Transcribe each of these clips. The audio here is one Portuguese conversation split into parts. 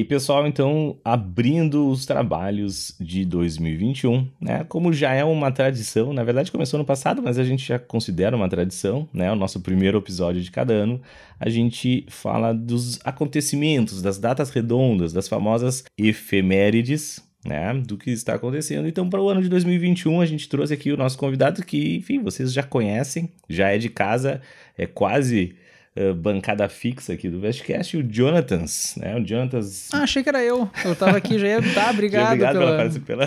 Aí, pessoal, então, abrindo os trabalhos de 2021, né? Como já é uma tradição, na verdade começou no passado, mas a gente já considera uma tradição, né? O nosso primeiro episódio de cada ano, a gente fala dos acontecimentos, das datas redondas, das famosas efemérides, né, do que está acontecendo. Então, para o ano de 2021, a gente trouxe aqui o nosso convidado que, enfim, vocês já conhecem, já é de casa, é quase uh, bancada fixa aqui do Vestcast, o Jonathans, né? O Jonathans. Ah, achei que era eu. Eu tava aqui, já ia. Tá, obrigado, obrigado pela, pela,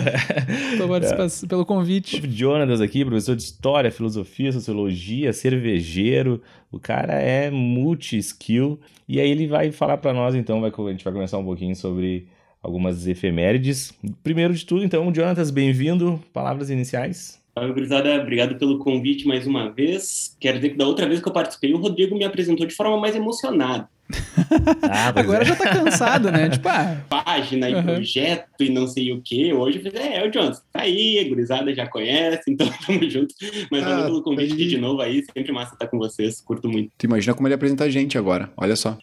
pela é. pelo convite. O Jonathans aqui, professor de História, Filosofia, Sociologia, cervejeiro. O cara é multi-skill. E aí ele vai falar para nós, então, vai, a gente vai começar um pouquinho sobre algumas efemérides. Primeiro de tudo, então, Jonatas, bem-vindo. Palavras iniciais. Gurizada. Obrigado pelo convite mais uma vez. Quero dizer que da outra vez que eu participei, o Rodrigo me apresentou de forma mais emocionada. Ah, Agora é. já tá cansado, né? Tipo, ah. Página e uhum. projeto e não sei o que. Hoje eu falei, é, é o Johnson, tá aí, a gurizada já conhece, então tamo junto. Mas ah, valeu pelo convite aí. de novo aí, sempre massa estar com vocês, curto muito. Tu imagina como ele apresenta a gente agora, olha só.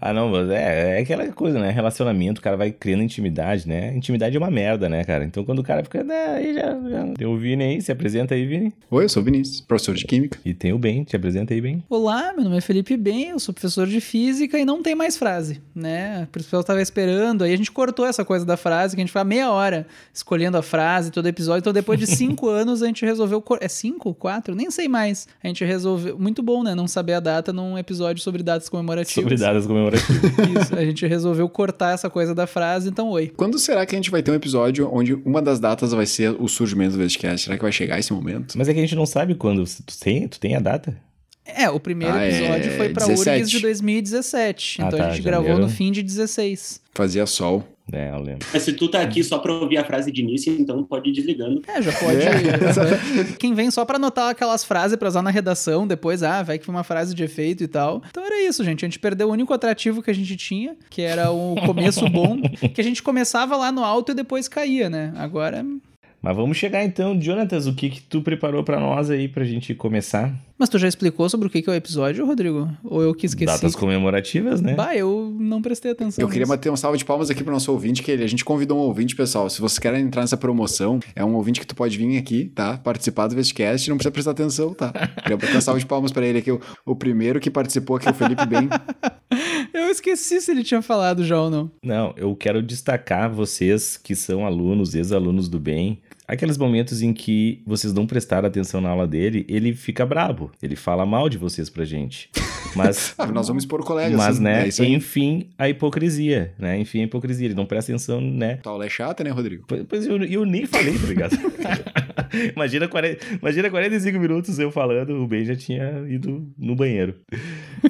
ah, não, mas é, é aquela coisa, né? Relacionamento, o cara vai criando intimidade, né? Intimidade é uma merda, né, cara? Então quando o cara fica, né, aí já, já. Tem o Vini aí, se apresenta aí, Vini. Oi, eu sou o Vinícius, professor de Química. E tem o Ben, te apresenta aí, Ben. Olá, meu nome é Felipe Ben, eu sou professor de Física e não tem mais frase, né? O pessoal tava esperando, aí a gente cortou essa coisa da frase, que a gente foi meia hora escolhendo a frase, todo episódio. Então, depois de cinco anos, a gente resolveu. É cinco? Quatro? Nem sei mais. A gente resolveu. Muito bom, né? Não saber a data num episódio sobre datas comemorativas. Sobre datas comemorativas. Isso. A gente resolveu cortar essa coisa da frase, então oi. Quando será que a gente vai ter um episódio onde uma das datas vai ser o surgimento do podcast? Será que vai chegar esse momento? Mas é que a gente não sabe quando. Tu tem, tu tem a data? É, o primeiro ah, episódio é... foi pra 17. URGS de 2017. Ah, então tá, a gente janeiro. gravou no fim de 16. Fazia sol. É, eu lembro. Mas se tu tá aqui só pra ouvir a frase de início, então pode ir desligando. É, já pode. É. Quem vem só pra anotar aquelas frases pra usar na redação, depois, ah, vai que foi uma frase de efeito e tal. Então era isso, gente. A gente perdeu o único atrativo que a gente tinha, que era o começo bom, que a gente começava lá no alto e depois caía, né? Agora mas vamos chegar então, Jonatas, o que que tu preparou para nós aí pra gente começar? Mas tu já explicou sobre o que que é o episódio, Rodrigo? Ou eu que esqueci? Datas comemorativas, né? Bah, eu não prestei atenção. Eu nisso. queria bater um salve de palmas aqui pro nosso ouvinte, que a gente convidou um ouvinte, pessoal. Se vocês querem entrar nessa promoção, é um ouvinte que tu pode vir aqui, tá? Participar do Vestcast, não precisa prestar atenção, tá? Queria bater um salve de palmas para ele aqui, o, o primeiro que participou aqui, o Felipe Bem. eu esqueci se ele tinha falado já ou não. Não, eu quero destacar vocês que são alunos, ex-alunos do bem, aqueles momentos em que vocês não prestaram atenção na aula dele, ele fica brabo. Ele fala mal de vocês pra gente. Mas. ah, nós vamos expor colegas. Mas, assim, né? É enfim, a hipocrisia, né? Enfim, a hipocrisia. Ele não presta atenção, né? Aula é chata, né, Rodrigo? Pois, pois eu, eu nem falei, tá ligado? imagina, 40, imagina 45 minutos eu falando, o Ben já tinha ido no banheiro.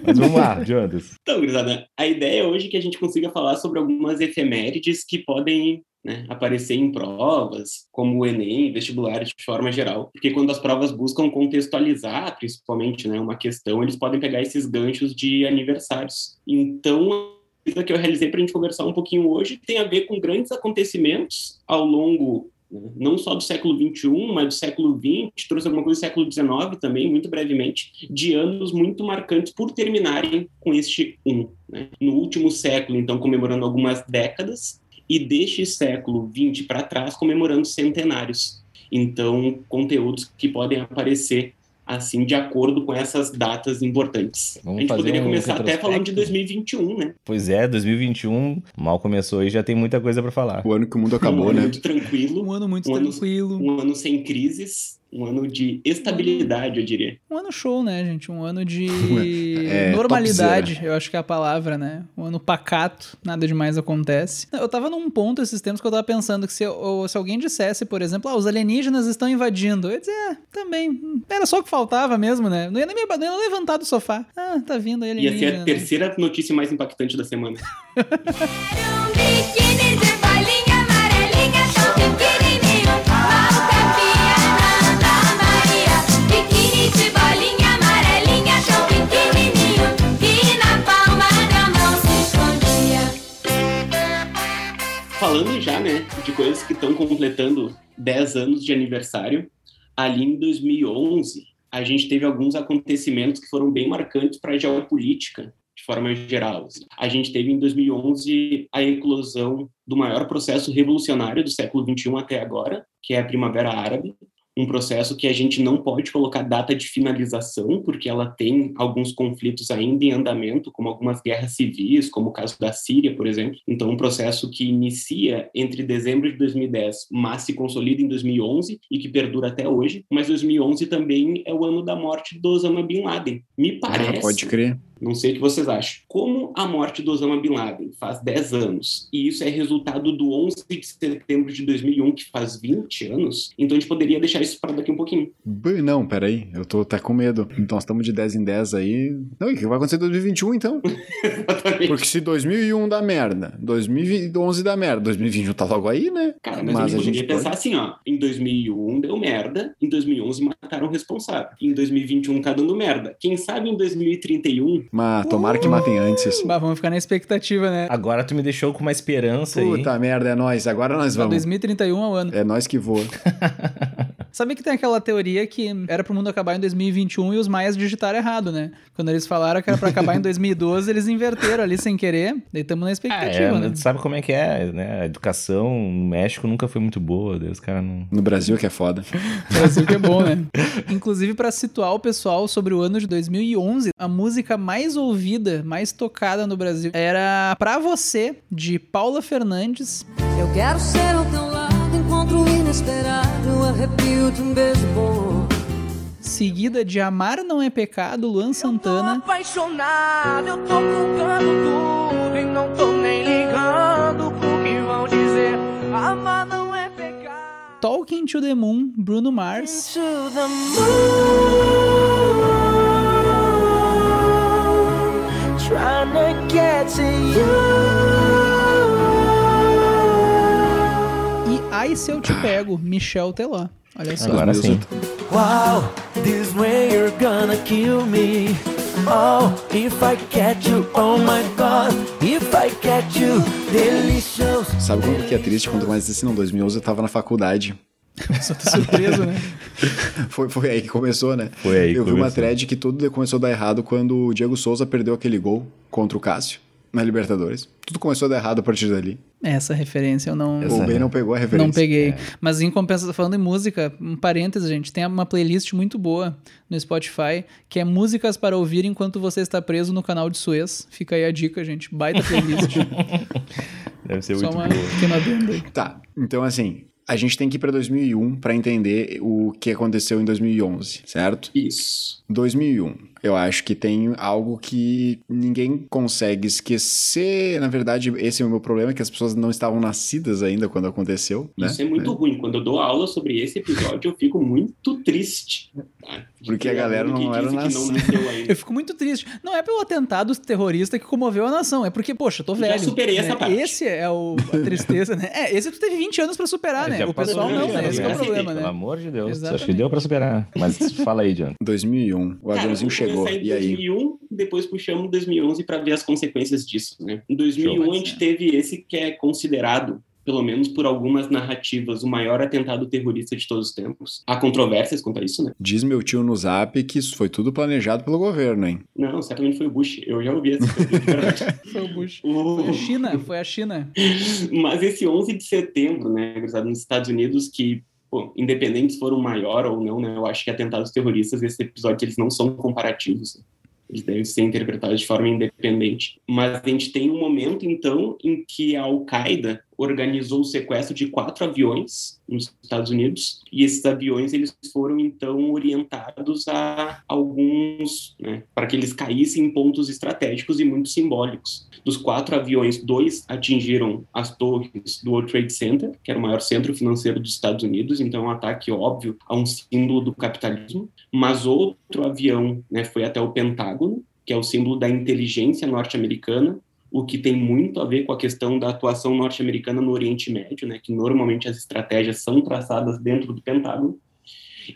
Mas vamos lá, Jonas. Então, Grisada, a ideia hoje é que a gente consiga falar sobre algumas efemérides que podem né, aparecer em provas, como o Enem, vestibulares de forma geral, porque quando as provas buscam contextualizar, principalmente, né, uma questão, eles podem pegar esses ganchos de aniversários. Então, a que eu realizei para a gente conversar um pouquinho hoje tem a ver com grandes acontecimentos ao longo não só do século XXI, mas do século XX, trouxe alguma coisa do século XIX também, muito brevemente, de anos muito marcantes por terminarem com este um. Né? No último século, então, comemorando algumas décadas, e deste século XX para trás comemorando centenários. Então, conteúdos que podem aparecer assim de acordo com essas datas importantes. Vamos a gente poderia um começar até falando de 2021, né? Pois é, 2021 mal começou e já tem muita coisa para falar. O ano que o mundo acabou, um ano né? Muito tranquilo. Um ano muito um tranquilo. Ano, um ano sem crises um ano de estabilidade, eu diria. Um ano show, né, gente? Um ano de é, normalidade, eu acho que é a palavra, né? Um ano pacato, nada demais acontece. Eu tava num ponto esses tempos que eu tava pensando que se, se alguém dissesse, por exemplo, ah, os alienígenas estão invadindo, eu ia dizer, é, também, era só o que faltava mesmo, né? Não ia nem me não ia levantar do sofá. Ah, tá vindo aí alienígena. Ia ser a terceira notícia mais impactante da semana. falando já, né, de coisas que estão completando 10 anos de aniversário, ali em 2011, a gente teve alguns acontecimentos que foram bem marcantes para a geopolítica, de forma geral. Assim. A gente teve em 2011 a eclosão do maior processo revolucionário do século XXI até agora, que é a Primavera Árabe, um processo que a gente não pode colocar data de finalização, porque ela tem alguns conflitos ainda em andamento, como algumas guerras civis, como o caso da Síria, por exemplo. Então, um processo que inicia entre dezembro de 2010, mas se consolida em 2011 e que perdura até hoje. Mas 2011 também é o ano da morte do Osama Bin Laden. Me parece. Ah, pode crer não sei o que vocês acham. Como a morte do Osama Bin Laden faz 10 anos, e isso é resultado do 11 de setembro de 2001, que faz 20 anos, então a gente poderia deixar isso para daqui um pouquinho. Não, peraí, eu tô até com medo. Então nós estamos de 10 em 10 aí. Não, e o que vai acontecer em 2021 então? Exatamente. Porque se 2001 dá merda, 2011 dá merda, 2021 tá logo aí, né? Cara, mas, mas a gente poderia pensar assim, ó, em 2001 deu merda, em 2011 mataram o responsável, em 2021 tá dando merda. Quem sabe em 2031 mas tomara que matem antes. Bah, vamos ficar na expectativa, né? Agora tu me deixou com uma esperança Puta aí. Puta merda, é nós. Agora nós vamos. 2031 é o ano. É nós que voa. Sabia que tem aquela teoria que era pro mundo acabar em 2021 e os maias digitaram errado, né? Quando eles falaram que era pra acabar em 2012, eles inverteram ali sem querer. Daí estamos na expectativa, é, né? Sabe como é que é, né? A educação no México nunca foi muito boa. Deus, cara não... No Brasil que é foda. No Brasil que é bom, né? Inclusive, para situar o pessoal sobre o ano de 2011, a música mais ouvida, mais tocada no Brasil era Pra Você, de Paula Fernandes. Eu quero ser ao teu lado, encontro inesperado, arrepio de um beijo bom. Seguida de Amar Não É Pecado, Luan Santana. Eu tô apaixonado, eu tô tudo e não tô nem ligando pro que vão dizer. Amar não é pecado. Talking to the Moon, Bruno Mars. Into the moon. Trying to get to you. E Ai Se Eu Te Pego, Michel Teló. Olha só. Agora sim. Wow, this way you're gonna kill me. Oh, if I catch you, oh my god, if I catch you, delicious. Sabe como que é triste quando mais assim, não, 2011 eu tava na faculdade. Só tô surpreso, né? foi, foi aí que começou, né? Foi aí Eu vi começou. uma thread que tudo começou a dar errado quando o Diego Souza perdeu aquele gol contra o Cássio na Libertadores. Tudo começou a dar errado a partir dali. Essa referência eu não. O Ben não pegou a referência. Não peguei. É. Mas em compensação, falando em música, um parênteses, gente, tem uma playlist muito boa no Spotify que é músicas para ouvir enquanto você está preso no canal de Suez. Fica aí a dica, gente. Baita playlist. Deve ser Só muito uma boa. pequena aí. Tá. Então, assim, a gente tem que ir para 2001 para entender o que aconteceu em 2011, certo? Isso. 2001. Eu acho que tem algo que ninguém consegue esquecer. Na verdade, esse é o meu problema, que as pessoas não estavam nascidas ainda quando aconteceu. Né? Isso é muito é. ruim. Quando eu dou aula sobre esse episódio, eu fico muito triste. Tá? Porque a galera não era nascida. Eu fico muito triste. Não é pelo atentado terrorista que comoveu a nação, é porque, poxa, eu tô velho. Já superei né? essa parte. Esse é o, a tristeza, né? É, esse tu teve 20 anos para superar, né? O pessoal não, né? Esse é o problema, né? Pelo amor de Deus. Exatamente. Acho que deu para superar. Mas fala aí, John. 2001. O aviãozinho chegou. E aí? 2001, depois puxamos 2011 para ver as consequências disso, né? Em 2001 Show, a gente teve esse que é considerado pelo menos por algumas narrativas, o maior atentado terrorista de todos os tempos. Há controvérsias quanto a isso, né? Diz meu tio no zap que isso foi tudo planejado pelo governo, hein? Não, certamente foi o Bush. Eu já ouvi essa Foi o Bush. O... Foi a China, foi a China. Mas esse 11 de setembro, né, nos Estados Unidos, que Pô, independentes foram maior ou não, né? Eu acho que atentados terroristas, esse episódio, eles não são comparativos eles devem ser interpretados de forma independente. Mas a gente tem um momento, então, em que a Al-Qaeda organizou o sequestro de quatro aviões nos Estados Unidos e esses aviões eles foram então orientados a alguns né, para que eles caíssem em pontos estratégicos e muito simbólicos. Dos quatro aviões, dois atingiram as torres do World Trade Center, que era o maior centro financeiro dos Estados Unidos, então é um ataque óbvio a um símbolo do capitalismo. Mas outro avião né, foi até o Pentágono, que é o símbolo da inteligência norte-americana, o que tem muito a ver com a questão da atuação norte-americana no Oriente Médio, né, que normalmente as estratégias são traçadas dentro do Pentágono.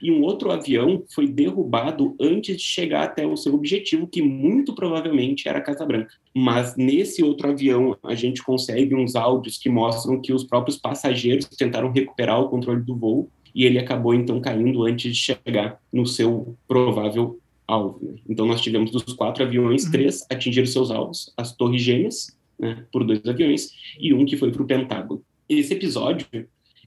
E um outro avião foi derrubado antes de chegar até o seu objetivo, que muito provavelmente era a Casa Branca. Mas nesse outro avião, a gente consegue uns áudios que mostram que os próprios passageiros tentaram recuperar o controle do voo e ele acabou então caindo antes de chegar no seu provável alvo. Né? Então nós tivemos dos quatro aviões, uhum. três atingiram seus alvos, as torres gêmeas, né, por dois aviões, e um que foi para o Pentágono. Esse episódio,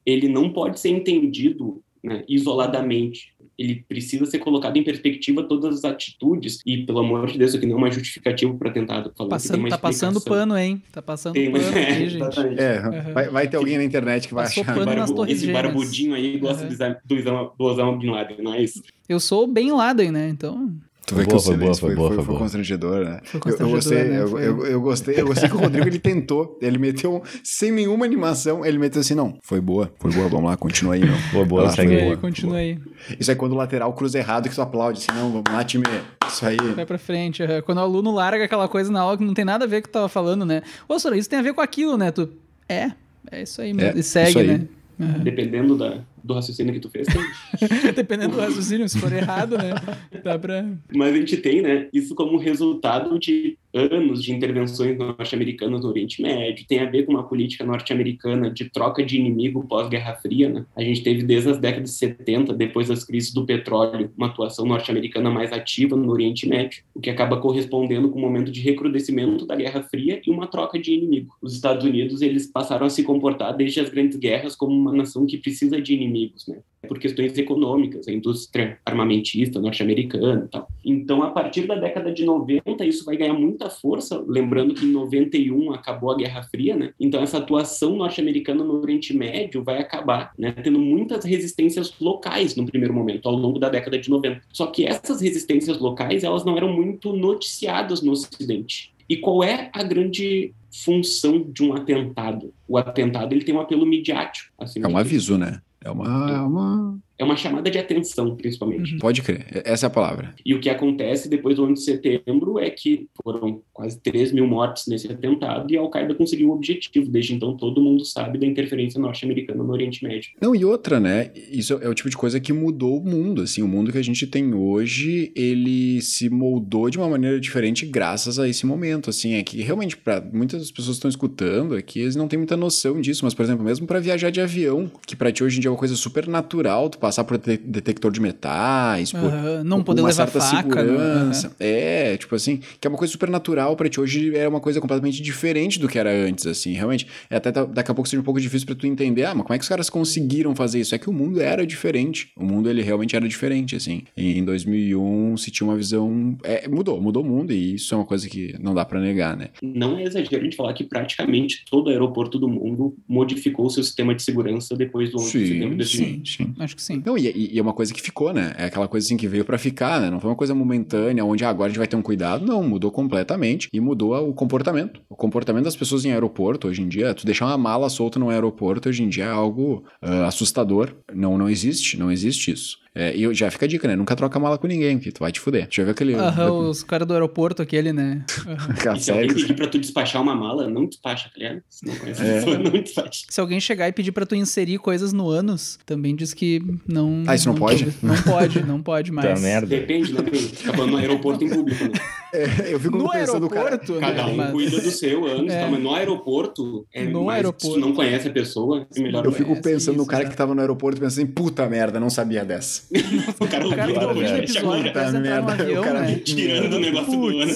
ele não pode ser entendido né, isoladamente. Ele precisa ser colocado em perspectiva todas as atitudes e, pelo amor de Deus, isso aqui não é uma justificativa para tentar falar. Passando, tá passando pano, hein? Tá passando tem, pano é, gente. É, uhum. vai, vai, ter alguém na internet que vai Passou achar. Pano nas torres esse barbudinho aí gosta uhum. do, do Osama Bin Laden, não é isso? Eu sou bem Laden, né? Então... Tu vê que o silêncio foi, foi, foi, foi, constrangedor, né? Foi constrangedor, eu, eu, gostei, né? eu, eu, eu, gostei, eu gostei que o Rodrigo ele tentou, ele meteu sem nenhuma animação, ele meteu assim, não, foi boa, foi boa, vamos lá, continua aí, meu. Boa, boa, segue aí, continua aí. Isso é quando o lateral cruza errado que tu aplaude, assim, não, vamos lá, time, isso aí. Vai pra frente, quando o aluno larga aquela coisa na aula que não tem nada a ver com o que tu tava falando, né? Ô, Sora, isso tem a ver com aquilo, né? Tu, é, é isso aí, é, e segue, né? Uhum. Dependendo da, do raciocínio que tu fez. Dependendo do raciocínio, se for errado, né? Dá pra... Mas a gente tem, né, isso como resultado de anos de intervenções norte-americanas no Oriente Médio, tem a ver com uma política norte-americana de troca de inimigo pós-Guerra Fria, né? A gente teve desde as décadas de 70, depois das crises do petróleo, uma atuação norte-americana mais ativa no Oriente Médio, o que acaba correspondendo com um momento de recrudescimento da Guerra Fria e uma troca de inimigo. Os Estados Unidos, eles passaram a se comportar desde as grandes guerras como uma nação que precisa de inimigo inimigos, né? Por questões econômicas, a indústria armamentista norte-americana e tal. Então, a partir da década de 90, isso vai ganhar muita força, lembrando que em 91 acabou a Guerra Fria, né? Então, essa atuação norte-americana no Oriente Médio vai acabar, né? Tendo muitas resistências locais no primeiro momento, ao longo da década de 90. Só que essas resistências locais, elas não eram muito noticiadas no Ocidente. E qual é a grande função de um atentado? O atentado ele tem um apelo midiático. Assim, é um aviso, né? É uma, é uma é uma chamada de atenção, principalmente. Uhum. Pode crer, essa é a palavra. E o que acontece depois do 11 de setembro é que foram quase 3 mil mortes nesse atentado e a Al-Qaeda conseguiu o objetivo. Desde então, todo mundo sabe da interferência norte-americana no Oriente Médio. Não, e outra, né? Isso é o tipo de coisa que mudou o mundo. Assim, o mundo que a gente tem hoje, ele se moldou de uma maneira diferente graças a esse momento. Assim, é que realmente, para muitas pessoas que estão escutando aqui, eles não têm muita noção disso. Mas, por exemplo, mesmo para viajar de avião, que para ti hoje em dia é uma coisa super natural, tu passar por detector de metais, por não poder uma levar certa faca, né? segurança. Uhum. É, tipo assim, que é uma coisa super natural para ti. Hoje é uma coisa completamente diferente do que era antes, assim, realmente. É até daqui a pouco seja um pouco difícil para tu entender, ah, mas como é que os caras conseguiram fazer isso? É que o mundo era diferente. O mundo, ele realmente era diferente, assim. E em 2001 se tinha uma visão... É, mudou, mudou o mundo e isso é uma coisa que não dá para negar, né? Não é exagero a gente falar que praticamente todo aeroporto do mundo modificou o seu sistema de segurança depois do 11 sim, de setembro de Sim, sim. Acho que sim. Não, e, e, é uma coisa que ficou, né? É aquela coisa assim que veio para ficar, né? Não foi uma coisa momentânea, onde ah, agora a gente vai ter um cuidado. Não, mudou completamente e mudou o comportamento. O comportamento das pessoas em aeroporto hoje em dia, tu deixar uma mala solta no aeroporto hoje em dia é algo uh, assustador. Não, não existe, não existe isso. É, e já fica a dica, né? Nunca troca mala com ninguém, que tu vai te fuder. Já viu aquele. Aham, uhum, os caras do aeroporto, aquele, né? Uhum. se alguém pedir pra tu despachar uma mala, não despacha, tá ligado? Se não conhece é. pessoa, não despacha. Se alguém chegar e pedir pra tu inserir coisas no ânus, também diz que não. Ah, isso não, não pode? Não pode, não pode mais. Tá merda. Depende, né? Tá falando no aeroporto em público, né? É, eu fico no pensando, aeroporto, cara, né? Cada um mas... cuida do seu ânus, é. tá? mas no aeroporto, é no mais, aeroporto. se tu não conhece a pessoa, é melhor Eu fico pensando isso, no cara que tava no aeroporto pensando assim, puta merda, não sabia dessa. o cara ouviu o episódio pra entrar no avião, o cara né? tirando o negócio do ano.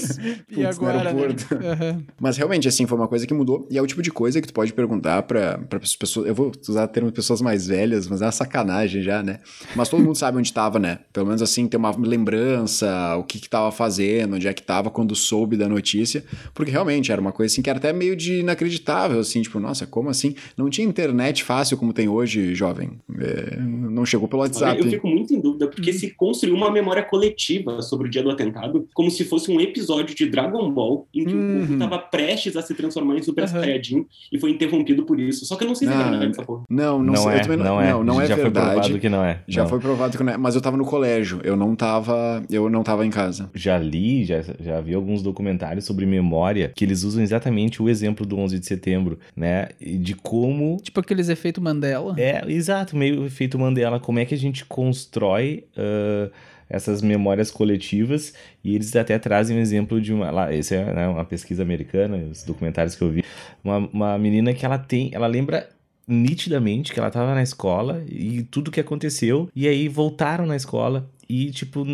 E agora, né? uhum. Mas realmente, assim, foi uma coisa que mudou. E é o tipo de coisa que tu pode perguntar pra, pra pessoas... Eu vou usar o termo pessoas mais velhas, mas é uma sacanagem já, né? Mas todo mundo sabe onde tava, né? Pelo menos assim, tem uma lembrança, o que que tava fazendo, onde é que tava quando soube da notícia. Porque realmente era uma coisa assim que era até meio de inacreditável, assim, tipo, nossa, como assim? Não tinha internet fácil como tem hoje, jovem. É, não chegou pelo WhatsApp. Eu fico muito em dúvida, porque se construiu uma memória coletiva sobre o dia do atentado, como se fosse um episódio de Dragon Ball, em que uhum. o povo estava prestes a se transformar em Super uhum. Saiyajin e foi interrompido por isso. Só que eu não sei se é verdade essa porra. Não, não, não sei. É, não, não, é. Não, não é já verdade. foi provado que não é. Já não. foi provado que não é. Mas eu tava no colégio, eu não tava, eu não tava em casa. Já li, já, já vi alguns documentários sobre memória que eles usam exatamente o exemplo do 11 de setembro, né? De como... Tipo aqueles efeitos Mandela. É, exato, meio efeito Mandela. Como é que a gente constrói... Uh, essas memórias coletivas e eles até trazem um exemplo de uma lá esse é né, uma pesquisa americana os documentários que eu vi uma, uma menina que ela tem ela lembra nitidamente que ela estava na escola e tudo que aconteceu e aí voltaram na escola e, tipo,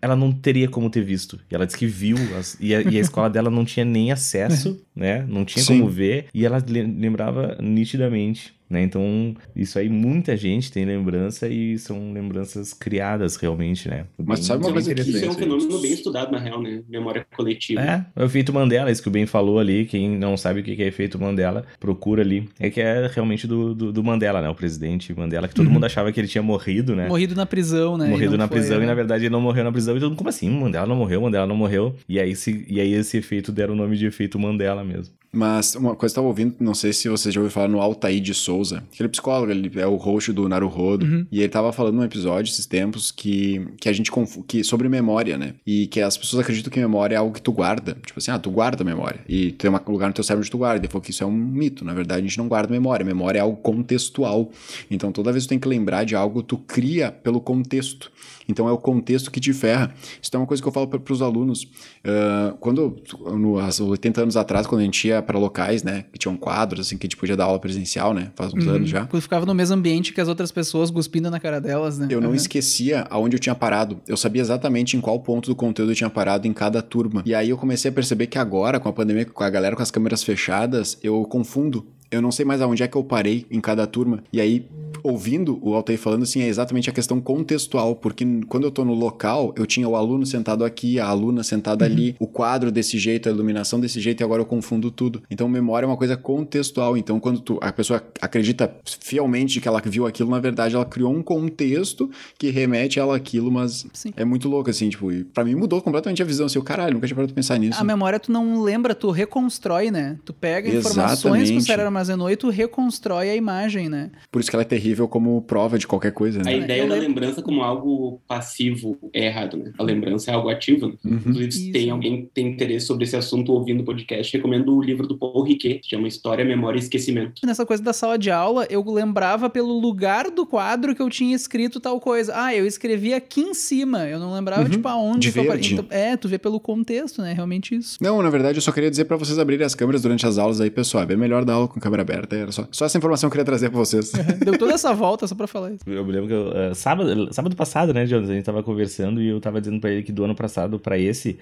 ela não teria como ter visto. E ela disse que viu, as, e, a, e, a, escola dela não tinha nem acesso, né? Não tinha Sim. como ver, e ela lembrava nitidamente né? Então, isso aí muita gente tem lembrança e são lembranças criadas realmente, né? Mas bem, sabe uma coisa que isso é um fenômeno bem estudado na real, né? Memória coletiva. É, é o efeito Mandela, isso que o Ben falou ali, quem não sabe o que é efeito Mandela, procura ali. É que é realmente do, do, do Mandela, né? O presidente Mandela, que todo uhum. mundo achava que ele tinha morrido, né? Morrido na prisão, né? Morrido na foi, prisão né? e na verdade ele não morreu na prisão. E todo mundo, como assim? Mandela não morreu, Mandela não morreu. E aí, se, e aí esse efeito deram o nome de efeito Mandela mesmo. Mas uma coisa que eu estava ouvindo, não sei se você já ouviu falar no Altair de Souza, aquele psicólogo, ele é o host do Naruhodo, uhum. e ele estava falando num episódio esses tempos que, que a gente que sobre memória, né? E que as pessoas acreditam que memória é algo que tu guarda. Tipo assim, ah, tu guarda memória. E tem um lugar no teu cérebro onde tu guarda. Ele falou que isso é um mito. Na verdade, a gente não guarda memória. Memória é algo contextual. Então, toda vez que tu tem que lembrar de algo, tu cria pelo contexto. Então é o contexto que te ferra. Isso é uma coisa que eu falo para os alunos. Uh, quando, no, há 80 anos atrás, quando a gente ia para locais, né, que tinham quadros, assim, que a gente podia dar aula presencial, né, faz uns uhum. anos já. Quando ficava no mesmo ambiente que as outras pessoas cuspindo na cara delas, né. Eu não uhum. esquecia aonde eu tinha parado. Eu sabia exatamente em qual ponto do conteúdo eu tinha parado em cada turma. E aí eu comecei a perceber que agora, com a pandemia, com a galera com as câmeras fechadas, eu confundo eu não sei mais aonde é que eu parei em cada turma. E aí, ouvindo o Altair falando assim, é exatamente a questão contextual, porque quando eu tô no local, eu tinha o aluno sentado aqui, a aluna sentada uhum. ali, o quadro desse jeito, a iluminação desse jeito, e agora eu confundo tudo. Então, memória é uma coisa contextual. Então, quando tu, a pessoa acredita fielmente que ela viu aquilo, na verdade, ela criou um contexto que remete ela aquilo, mas Sim. é muito louco, assim, tipo, e pra mim mudou completamente a visão, assim, o caralho, nunca tinha parado de pensar nisso. A memória tu não lembra, tu reconstrói, né? Tu pega informações que o cérebro armazenou e tu reconstrói a imagem, né? Por isso que ela é terrível como prova de qualquer coisa, né? A ideia da lembrança como algo passivo é errado, né? A lembrança é algo ativo. Né? Uhum. Inclusive, se tem alguém que tem interesse sobre esse assunto ouvindo o podcast, recomendo o livro do Paul Riquet, que chama História, Memória e Esquecimento. Nessa coisa da sala de aula, eu lembrava pelo lugar do quadro que eu tinha escrito tal coisa. Ah, eu escrevi aqui em cima. Eu não lembrava, uhum. tipo, aonde. De verde. Então, é, tu vê pelo contexto, né? Realmente isso. Não, na verdade, eu só queria dizer para vocês abrirem as câmeras durante as aulas aí, pessoal. É bem melhor dar aula com câmera aberta. Era só, só essa informação que eu queria trazer pra vocês. Deu toda essa volta só pra falar isso. Eu me lembro que eu, uh, sábado, sábado passado, né, Jonas, a gente tava conversando e eu tava dizendo pra ele que do ano passado pra esse,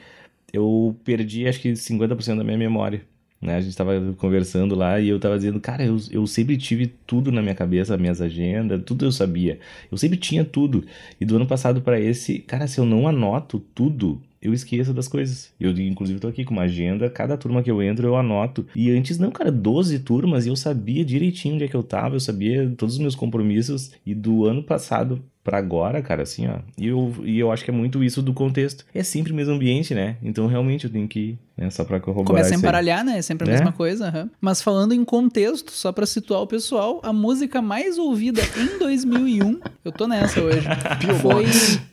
eu perdi acho que 50% da minha memória. Né, a gente tava conversando lá e eu tava dizendo, cara, eu, eu sempre tive tudo na minha cabeça, minhas agendas, tudo eu sabia. Eu sempre tinha tudo. E do ano passado para esse, cara, se eu não anoto tudo, eu esqueço das coisas. Eu, inclusive, tô aqui com uma agenda, cada turma que eu entro eu anoto. E antes, não, cara, 12 turmas e eu sabia direitinho onde é que eu tava, eu sabia todos os meus compromissos. E do ano passado para agora, cara, assim, ó. E eu, e eu acho que é muito isso do contexto. É sempre o mesmo ambiente, né? Então realmente eu tenho que ir, né? Só pra corroborar. Começa a embaralhar, né? É sempre a é? mesma coisa. Uhum. Mas falando em contexto, só pra situar o pessoal, a música mais ouvida em 2001, eu tô nessa hoje, foi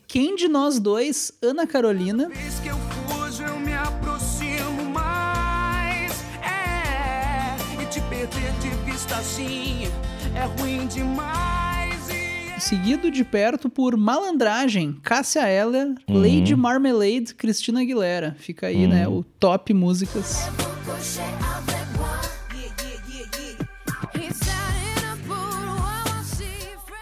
Quem de Nós Dois, Ana Carolina. Que eu fujo, eu me aproximo mais. É, e te perder de vista assim é ruim demais seguido de perto por Malandragem, Cássia Eller, uhum. Lady Marmalade, Cristina Aguilera. Fica aí, né, uhum. né, o top músicas.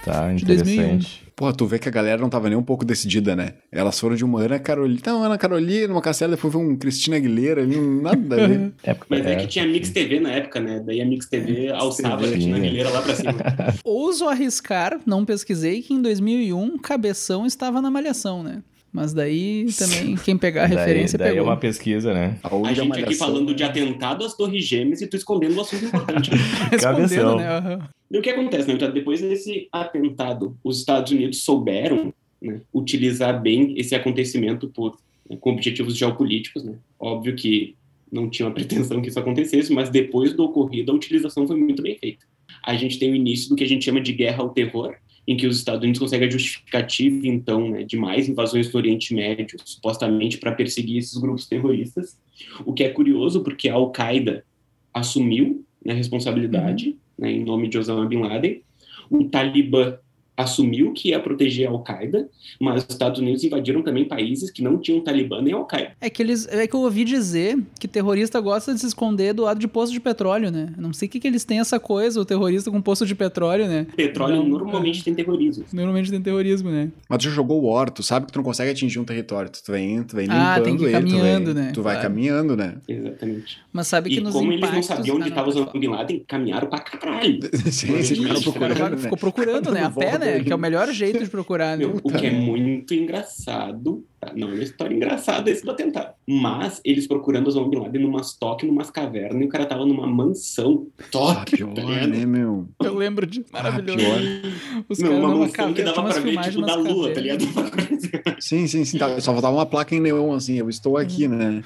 Tá, interessante. Pô, tu vê que a galera não tava nem um pouco decidida, né? Elas foram de uma Ana Carolina. Não, Ana Carolina, uma Castela, depois foi um Cristina Aguilera, nada a ver. É, Mas é, é, que tinha Mix TV na época, né? Daí a Mix TV alçava a Cristina Aguilera lá pra cima. Ouso arriscar, não pesquisei, que em 2001 Cabeção estava na Malhação, né? Mas daí também, quem pegar a referência daí, daí pegou. é uma pesquisa, né? A, a gente aqui falando de atentado às Torres Gêmeas e tu escondendo um assunto importante. Escondendo, né? Uhum. E o que acontece, né? Então, depois desse atentado, os Estados Unidos souberam né, utilizar bem esse acontecimento por, né, com objetivos geopolíticos, né? Óbvio que não tinha a pretensão que isso acontecesse, mas depois do ocorrido, a utilização foi muito bem feita. A gente tem o início do que a gente chama de guerra ao terror, em que os Estados Unidos conseguem a justificativa, então, né, de mais invasões do Oriente Médio, supostamente para perseguir esses grupos terroristas. O que é curioso, porque a Al-Qaeda assumiu né, a responsabilidade, uhum. né, em nome de Osama Bin Laden. O Talibã assumiu que ia proteger a Al-Qaeda, mas os Estados Unidos invadiram também países que não tinham Talibã nem Al-Qaeda. É que eles, é que eu ouvi dizer que terrorista gosta de se esconder do lado de poço de petróleo, né? Não sei o que, que eles têm essa coisa, o terrorista com poço de petróleo, né? Petróleo não, normalmente é. tem terrorismo. Normalmente tem terrorismo, né? Mas tu já jogou War, tu sabe que tu não consegue atingir um território, tu vem, tu vem ah, tem que ir caminhando, ele, né? Tu vai claro. caminhando, né? Exatamente. Mas sabe que e nos como impactos... eles não sabiam onde estava o Bin Laden, caminharam pra caralho. sim, sim, ficaram procurando, né? Ficou procurando, né? A pé, né? Que é o melhor jeito de procurar, né? O que é muito engraçado? Não é uma história engraçada esse do atentado. Mas eles procurando Osama Bin Laden numas toques, numas cavernas, e o cara tava numa mansão. Toque, ah, pior, né, meu? Eu lembro de. Maravilhoso. Ah, Os caras uma mansão caverna, que dava pra ver, tipo, da lua, tá ligado? Sim, sim, sim. Tá, só faltava uma placa em neon, assim, eu estou aqui, né?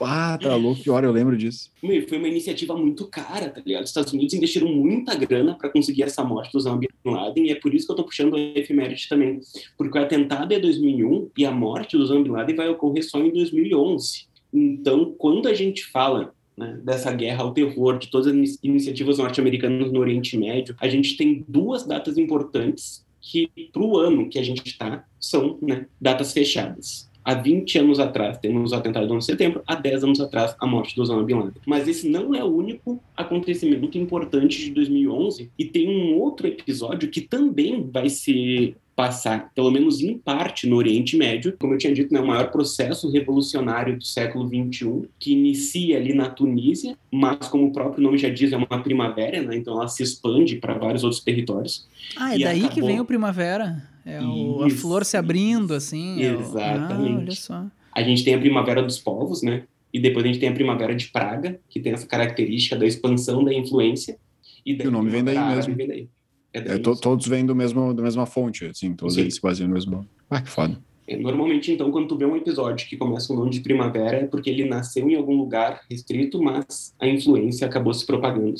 ah, tá louco, pior, eu lembro disso. Meu, foi uma iniciativa muito cara, tá ligado? Os Estados Unidos investiram muita grana pra conseguir essa morte do Osama Bin Laden, e é por isso que eu tô puxando a efeméride também. Porque o atentado é 2001 e a morte do Osama Bin Laden vai ocorrer só em 2011. Então, quando a gente fala né, dessa guerra ao terror, de todas as iniciativas norte-americanas no Oriente Médio, a gente tem duas datas importantes que, para o ano que a gente está, são né, datas fechadas. Há 20 anos atrás temos o atentado do 11 de setembro, há 10 anos atrás a morte do Osama Bin Laden. Mas esse não é o único acontecimento importante de 2011 e tem um outro episódio que também vai ser passar, pelo menos em parte, no Oriente Médio, como eu tinha dito, né, o maior processo revolucionário do século XXI, que inicia ali na Tunísia, mas como o próprio nome já diz, é uma primavera, né, então ela se expande para vários outros territórios. Ah, é daí acabou... que vem o primavera? É o, a flor se abrindo, assim? Exatamente. É o... ah, olha só. A gente tem a primavera dos povos, né? E depois a gente tem a primavera de Praga, que tem essa característica da expansão da influência. E, e o nome vem daí mesmo. Vem daí. É, é to, todos vêm do mesmo, da mesma fonte, assim, todos Sim. eles se baseiam no mesmo. Ah, que foda. É, normalmente, então, quando tu vê um episódio que começa com o nome de primavera, é porque ele nasceu em algum lugar restrito, mas a influência acabou se propagando.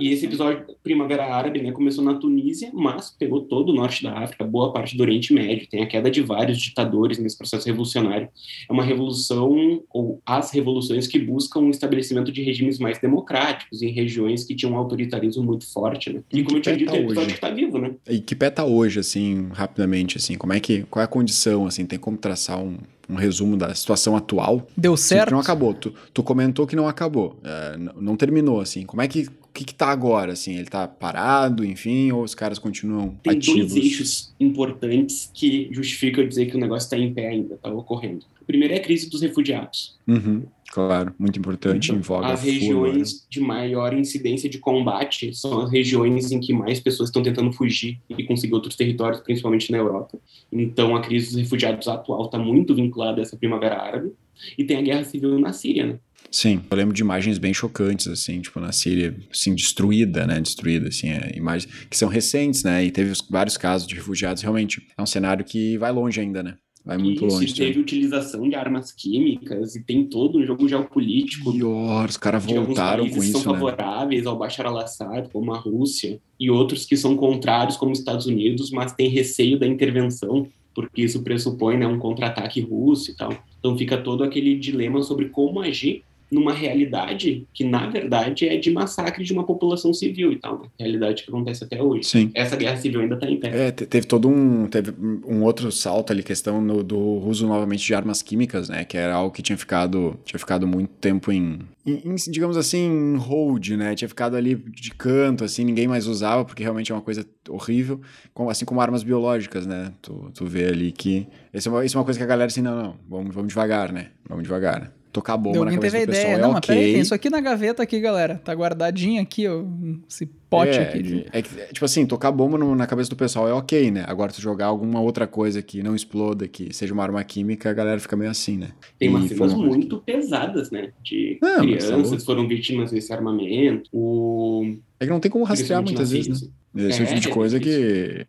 E esse episódio Primavera Árabe né, começou na Tunísia, mas pegou todo o norte da África, boa parte do Oriente Médio. Tem a queda de vários ditadores nesse processo revolucionário. É uma revolução, ou as revoluções que buscam o estabelecimento de regimes mais democráticos em regiões que tinham um autoritarismo muito forte. Né? E, e como eu tinha dito, é um episódio que está vivo, né? E que pé tá hoje, assim, rapidamente, assim? Como é que, qual é a condição, assim? Tem como traçar um, um resumo da situação atual. Deu certo? não acabou. Tu, tu comentou que não acabou. É, não, terminou, assim. Como é que. O que, que tá agora, assim? Ele tá parado, enfim, ou os caras continuam Tem ativos? dois eixos importantes que justificam dizer que o negócio está em pé ainda, tá ocorrendo. O primeiro é a crise dos refugiados. Uhum. Claro, muito importante, então, voga As regiões fura, de maior incidência de combate são as regiões em que mais pessoas estão tentando fugir e conseguir outros territórios, principalmente na Europa. Então, a crise dos refugiados atual está muito vinculada a essa Primavera Árabe. E tem a guerra civil na Síria, né? Sim, eu lembro de imagens bem chocantes, assim, tipo, na Síria, assim, destruída, né, destruída, assim, é, imagens que são recentes, né, e teve vários casos de refugiados, realmente, é um cenário que vai longe ainda, né. Vai muito Isso, longe. teve utilização de armas químicas e tem todo um jogo geopolítico. Pior, os caras voltaram com isso, que são né? favoráveis ao Bashar al-Assad, como a Rússia, e outros que são contrários, como os Estados Unidos, mas têm receio da intervenção, porque isso pressupõe né, um contra-ataque russo e tal. Então fica todo aquele dilema sobre como agir numa realidade que, na verdade, é de massacre de uma população civil e tal, né? realidade que acontece até hoje. Sim. Essa guerra civil ainda está em pé. É, teve todo um, teve um outro salto ali, questão no, do uso novamente de armas químicas, né, que era algo que tinha ficado, tinha ficado muito tempo em, em, digamos assim, em hold, né, tinha ficado ali de canto, assim, ninguém mais usava, porque realmente é uma coisa horrível, assim como armas biológicas, né, tu, tu vê ali que, isso é, uma, isso é uma coisa que a galera assim, não, não, vamos, vamos devagar, né, vamos devagar, tocar bomba Alguém na cabeça teve do pessoal ideia. É não, okay. mas peraí, tem isso aqui na gaveta aqui, galera. Tá guardadinho aqui, ó. Esse pote é, aqui. De... É, é, tipo assim, tocar bomba no, na cabeça do pessoal é ok, né? Agora, tu jogar alguma outra coisa que não exploda, que seja uma arma química, a galera fica meio assim, né? Tem umas cenas muito pesadas, né? De não, crianças é foram vítimas desse armamento. O... É que não tem como rastrear muitas vezes, né? Esse é, tipo de coisa que é,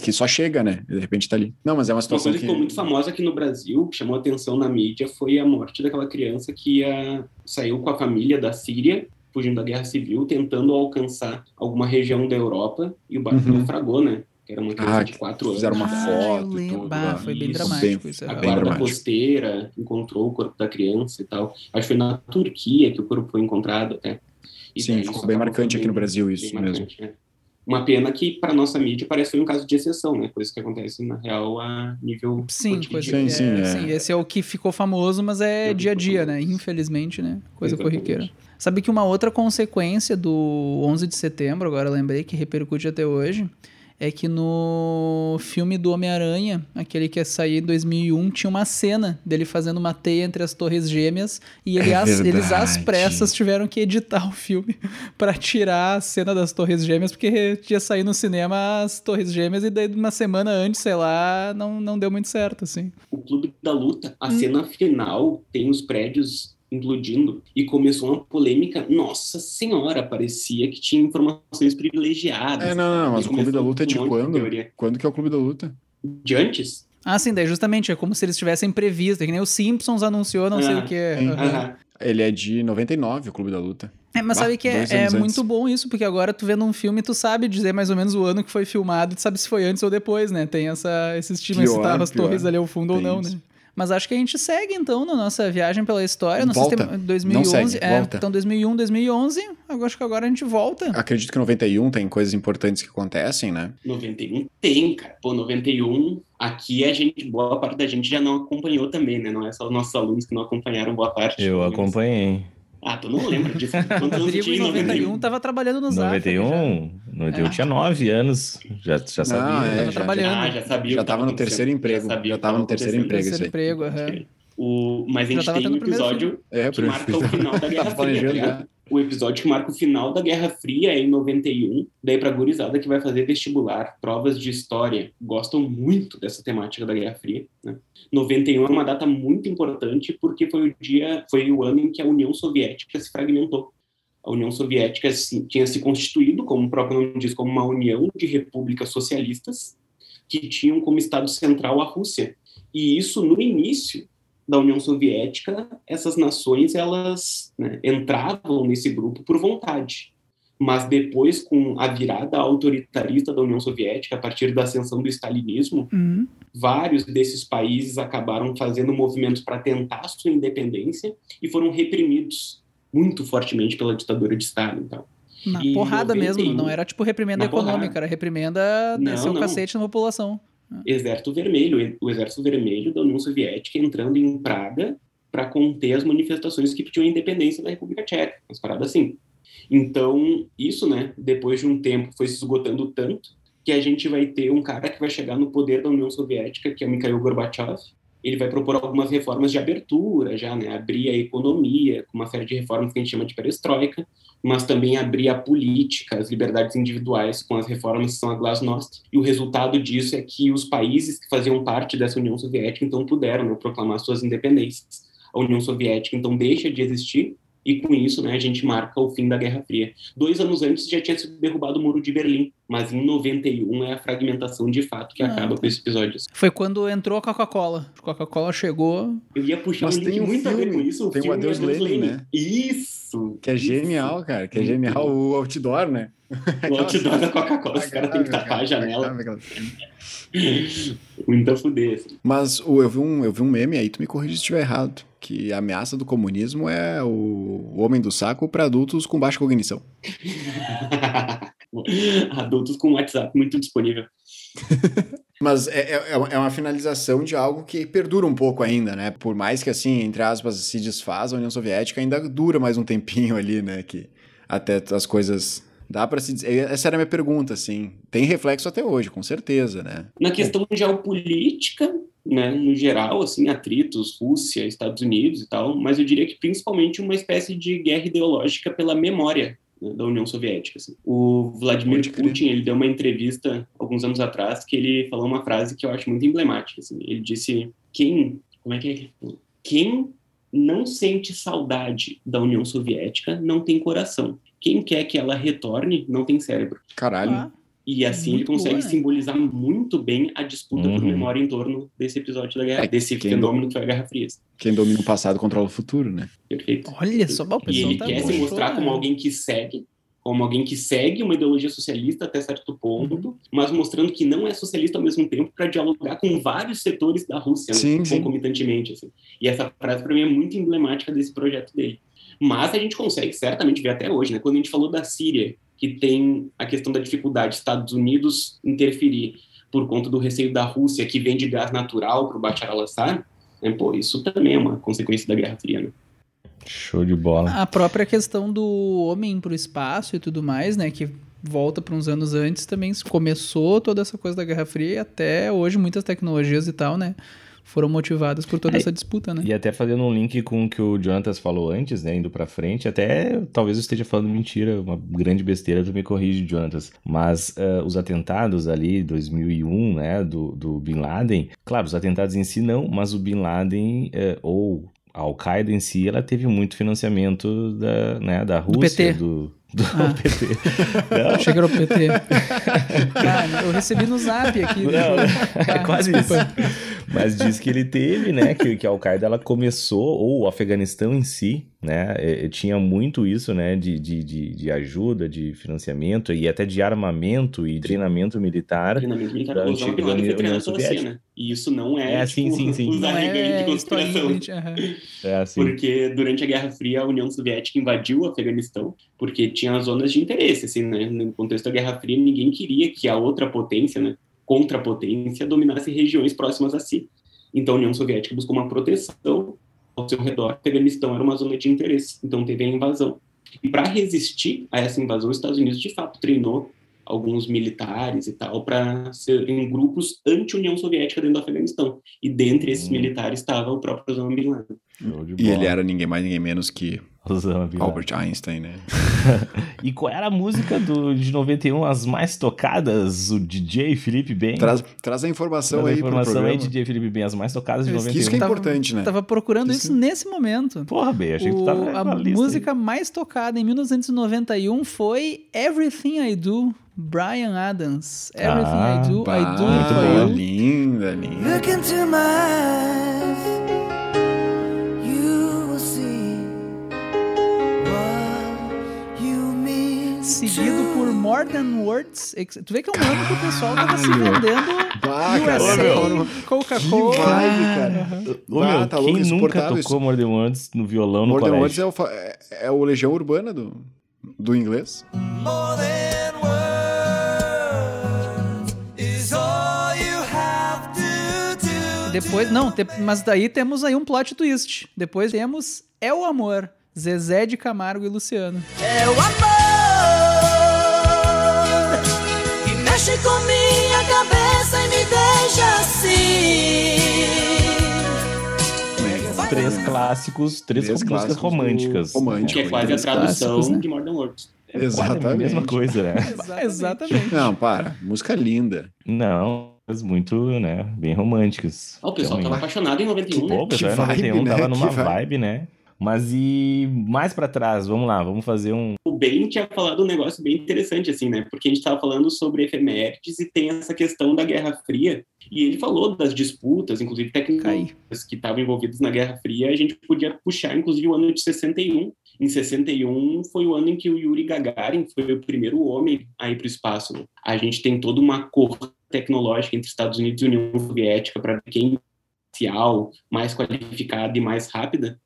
que só chega, né? De repente tá ali. Não, mas é uma situação uma coisa que... ficou muito famosa aqui no Brasil, que chamou atenção na mídia, foi a morte daquela criança que ia, saiu com a família da Síria, fugindo da guerra civil, tentando alcançar alguma região da Europa, e o barco uhum. naufragou, né? Que era uma criança ah, de quatro anos. Fizeram uma ah, foto e tudo. Bah, foi bem dramático bem, isso. A guarda costeira encontrou o corpo da criança e tal. Acho que foi na Turquia que o corpo foi encontrado até. E Sim, ficou bem marcante aqui no Brasil isso mesmo. Marcante, né? Uma pena que, para nossa mídia, parece um caso de exceção, né? Coisa que acontece, na real, a nível. Sim, coisa sim, é, sim, é. sim, Esse é o que ficou famoso, mas é, é dia a dia, famoso. né? Infelizmente, né? Coisa Exatamente. corriqueira. Sabe que uma outra consequência do 11 de setembro, agora lembrei, que repercute até hoje, é que no filme do Homem-Aranha, aquele que ia sair em 2001, tinha uma cena dele fazendo uma teia entre as torres gêmeas e ele é as, eles às pressas tiveram que editar o filme para tirar a cena das torres gêmeas, porque tinha saído no cinema as torres gêmeas e daí uma semana antes, sei lá, não, não deu muito certo, assim. O Clube da Luta, a hum. cena final tem os prédios implodindo e começou uma polêmica. Nossa senhora, parecia que tinha informações privilegiadas. É, não, não, mas o Clube da Luta é de quando? Quando que é o Clube da Luta? De antes? Ah, sim, daí justamente é como se eles tivessem previsto, é que nem o Simpsons anunciou não ah, sei o que. Uhum. Ele é de 99, o Clube da Luta. É, mas sabe que é, é muito bom isso, porque agora tu vendo um filme, tu sabe dizer mais ou menos o ano que foi filmado, tu sabe se foi antes ou depois, né? Tem essa, esse estima de citar as torres ali ao fundo Tem ou não, isso. né? Mas acho que a gente segue então na nossa viagem pela história, no volta. sistema 2011, Não segue, é, volta. então 2001, 2011, eu acho que agora a gente volta. Acredito que 91 tem coisas importantes que acontecem, né? 91 tem, cara. Pô, 91 aqui a gente, boa parte da gente já não acompanhou também, né? Não é só os nossos alunos que não acompanharam boa parte. Eu acompanhei. Ah, tu não lembra disso. Quantos anos tinha em 91? tava trabalhando no Zap. 91? 91 é. tinha 9 anos. Já, já sabia. Não, é, tava já, trabalhando. Ah, já sabia. Já tava no terceiro emprego. Já, já tava no terceiro emprego. Terceiro emprego, aham. O, mas a gente tem um episódio é, que marca o final da Guerra Fria, tá O episódio que marca o final da Guerra Fria em 91, daí pra gurizada que vai fazer vestibular, provas de história, gostam muito dessa temática da Guerra Fria, né? 91 é uma data muito importante porque foi o dia, foi o ano em que a União Soviética se fragmentou. A União Soviética tinha se constituído, como o próprio nome diz, como uma união de repúblicas socialistas que tinham como estado central a Rússia. E isso no início da União Soviética, essas nações elas né, entravam nesse grupo por vontade. Mas depois, com a virada autoritarista da União Soviética, a partir da ascensão do stalinismo, uhum. vários desses países acabaram fazendo movimentos para tentar sua independência e foram reprimidos muito fortemente pela ditadura de Stalin. Então. Na e porrada 91, mesmo, não era tipo reprimenda econômica, porrada. era reprimenda descer o cacete na população. Exército Vermelho, o Exército Vermelho da União Soviética entrando em Praga para conter as manifestações que pediam a independência da República Tcheca, umas paradas assim. Então, isso, né, depois de um tempo foi se esgotando tanto que a gente vai ter um cara que vai chegar no poder da União Soviética, que é Mikhail Gorbachev. Ele vai propor algumas reformas de abertura, já, né, abrir a economia, com uma série de reformas que a gente chama de perestroika, mas também abrir a política, as liberdades individuais com as reformas que são a glasnost. E o resultado disso é que os países que faziam parte dessa União Soviética então puderam né, proclamar suas independências. A União Soviética então deixa de existir e com isso, né, a gente marca o fim da Guerra Fria. Dois anos antes já tinha sido derrubado o Muro de Berlim, mas em 91 é a fragmentação de fato que ah, acaba tá. com esse episódio. Foi quando entrou a Coca-Cola. A Coca-Cola chegou. Eu ia puxar mas um link um muito filme, a ver com isso. O tem o Adeus Lenin, né? Isso! Que é isso. genial, cara. Que é genial o outdoor, né? O outdoor da Coca-Cola, os caras têm que tapar a janela. Muito a fuder. Assim. Mas eu vi, um, eu vi um meme aí, tu me corrija se estiver errado que a ameaça do comunismo é o homem do saco para adultos com baixa cognição. adultos com WhatsApp muito disponível. Mas é, é, é, uma finalização de algo que perdura um pouco ainda, né? Por mais que, assim, entre aspas, se desfaz, a União Soviética ainda dura mais um tempinho ali, né? Que até as coisas Dá para se dizer. Essa era a minha pergunta, assim. Tem reflexo até hoje, com certeza, né? Na questão geopolítica, né, no geral, assim, atritos, Rússia, Estados Unidos e tal, mas eu diria que principalmente uma espécie de guerra ideológica pela memória né, da União Soviética. Assim. O Vladimir Putin, ele deu uma entrevista alguns anos atrás que ele falou uma frase que eu acho muito emblemática. Assim. Ele disse: quem, como é que é? Quem não sente saudade da União Soviética não tem coração. Quem quer que ela retorne não tem cérebro. Caralho. Ah. E assim muito ele consegue boa, simbolizar muito bem a disputa uhum. por memória em torno desse episódio da guerra, é, desse fenômeno que foi a Guerra Fria. Quem domina o passado controla o futuro, né? Perfeito. Olha só, o E ele tá quer se mostrar como alguém que segue, como alguém que segue uma ideologia socialista até certo ponto, uhum. mas mostrando que não é socialista ao mesmo tempo para dialogar com vários setores da Rússia, né? sim, concomitantemente. Assim. E essa frase para mim é muito emblemática desse projeto dele. Mas a gente consegue certamente ver até hoje, né? Quando a gente falou da Síria, que tem a questão da dificuldade de Estados Unidos interferir por conta do receio da Rússia, que vende gás natural para o Bashar al-Assad, né? pô, isso também é uma consequência da Guerra Fria, né? Show de bola. A própria questão do homem para o espaço e tudo mais, né? Que volta para uns anos antes também começou toda essa coisa da Guerra Fria e até hoje muitas tecnologias e tal, né? Foram motivadas por toda é, essa disputa, né? E até fazendo um link com o que o Jonatas falou antes, né, indo para frente, até talvez eu esteja falando mentira, uma grande besteira, tu me corrige, Jonatas, mas uh, os atentados ali, 2001, né, do, do Bin Laden, claro, os atentados em si não, mas o Bin Laden, uh, ou a Al-Qaeda em si, ela teve muito financiamento da, né, da Rússia, do, do ah. PT. Não. Achei que era o PT. ah, eu recebi no zap aqui. Não, é quase desculpa. isso. Mas diz que ele teve, né? Que, que a Al-Qaeda ela começou, ou o Afeganistão em si, né? É, é, tinha muito isso, né? De, de, de, de, ajuda, de financiamento e até de armamento e treinamento militar. Treinamento militar. Da antiga União, União Soviética. Né? E isso não é, é tipo, sim, sim, sim. usar é de conspiração. É assim. Porque durante a Guerra Fria, a União Soviética invadiu o Afeganistão porque tinha zonas de interesse, assim, né? No contexto da Guerra Fria, ninguém queria que a outra potência, né? Contrapotência dominasse regiões próximas a si. Então, a União Soviética buscou uma proteção ao seu redor. O Afeganistão era uma zona de interesse, então teve a invasão. E para resistir a essa invasão, os Estados Unidos, de fato, treinou alguns militares e tal para serem grupos anti-União Soviética dentro do Afeganistão. E dentre esses hum. militares estava o próprio Osama Bin Laden. E ele era ninguém mais, ninguém menos que Albert Einstein, né? e qual era a música do, de 91, as mais tocadas? O DJ Felipe Ben? Traz, traz a informação traz aí a informação aí, DJ Felipe Ben, as mais tocadas de 91. Isso que é importante, tava, né? Tava procurando isso, isso nesse momento. Porra, Ben, achei o, que tu tava A música aí. mais tocada em 1991 foi Everything I Do, Brian Adams. Everything ah, I Do, bah, I Do Muito boa. Linda, linda. Look into my seguido More Than Words. Tu vê que é um ano que o pessoal tava se vendendo bah, USA, Coca-Cola. cara. Uhum. Ô, meu, tá quem nunca tocou isso. More Than Words no violão More no colégio? More Than Words é o, é, é o Legião Urbana do, do inglês. More than words is all you have to do. Depois, não, te, mas daí temos aí um plot twist. Depois temos É o Amor. Zezé de Camargo e Luciano. É o amor! Mexe com minha cabeça e me deixa assim. Três clássicos, três, três músicas românticas. Românticas. Que é quase a tradução né? de Modern Words. É Exatamente. a mesma coisa, né? Exatamente. Não, para. Música linda. Não, muito, né? Bem românticas. Oh, o pessoal Realmente. tava apaixonado em 91, que, né? Pô, o pessoal em 91 né? tava numa vibe, vibe né? Mas e mais para trás, vamos lá, vamos fazer um. O Ben tinha falado um negócio bem interessante, assim, né? Porque a gente estava falando sobre efemérides e tem essa questão da Guerra Fria. E ele falou das disputas, inclusive técnicas que estavam envolvidas na Guerra Fria. A gente podia puxar, inclusive, o ano de 61. Em 61 foi o ano em que o Yuri Gagarin foi o primeiro homem a ir para o espaço. Né? A gente tem toda uma corrida tecnológica entre Estados Unidos e União Soviética para quem mais qualificada e mais rápida.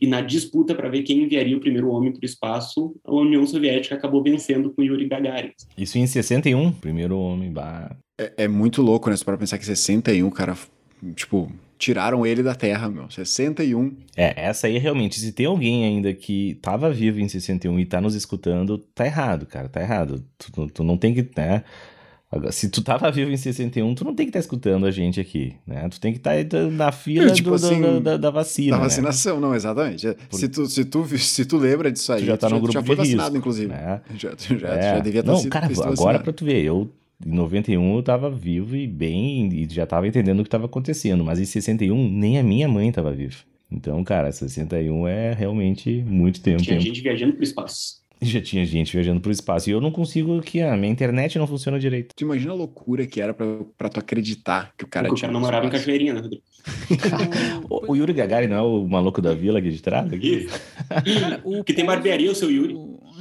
E na disputa para ver quem enviaria o primeiro homem para o espaço, a União Soviética acabou vencendo com Yuri Gagarin. Isso em 61, primeiro homem. Bah. É, é muito louco, né? Você para pensar que 61, cara, tipo, tiraram ele da Terra, meu. 61. É, essa aí realmente, se tem alguém ainda que tava vivo em 61 e tá nos escutando, tá errado, cara, tá errado. Tu, tu não tem que, né? Agora, se tu tava vivo em 61, tu não tem que estar tá escutando a gente aqui, né? Tu tem que estar tá na fila tipo do, assim, da, da, da, vacina. Da né? vacinação, não, exatamente. Por... Se, tu, se, tu, se tu lembra disso aí, tu já tá no já, grupo já foi vacinado, risco, inclusive. Né? Já, já, é. já devia estar Não, cara, agora pra tu ver, eu em 91 eu tava vivo e bem, e já tava entendendo o que tava acontecendo, mas em 61 nem a minha mãe tava viva. Então, cara, 61 é realmente muito tempo. Tinha tempo. gente viajando pro espaço. Já tinha gente viajando pro espaço. E eu não consigo que a minha internet não funciona direito. Tu imagina a loucura que era pra, pra tu acreditar que o cara Porque tinha. O cara não morava em Cachoeirinha, né, Rodrigo? o, o, Yuri Gagarin não é o maluco da vila aqui de trás? Aqui? o que tem barbearia, o seu Yuri.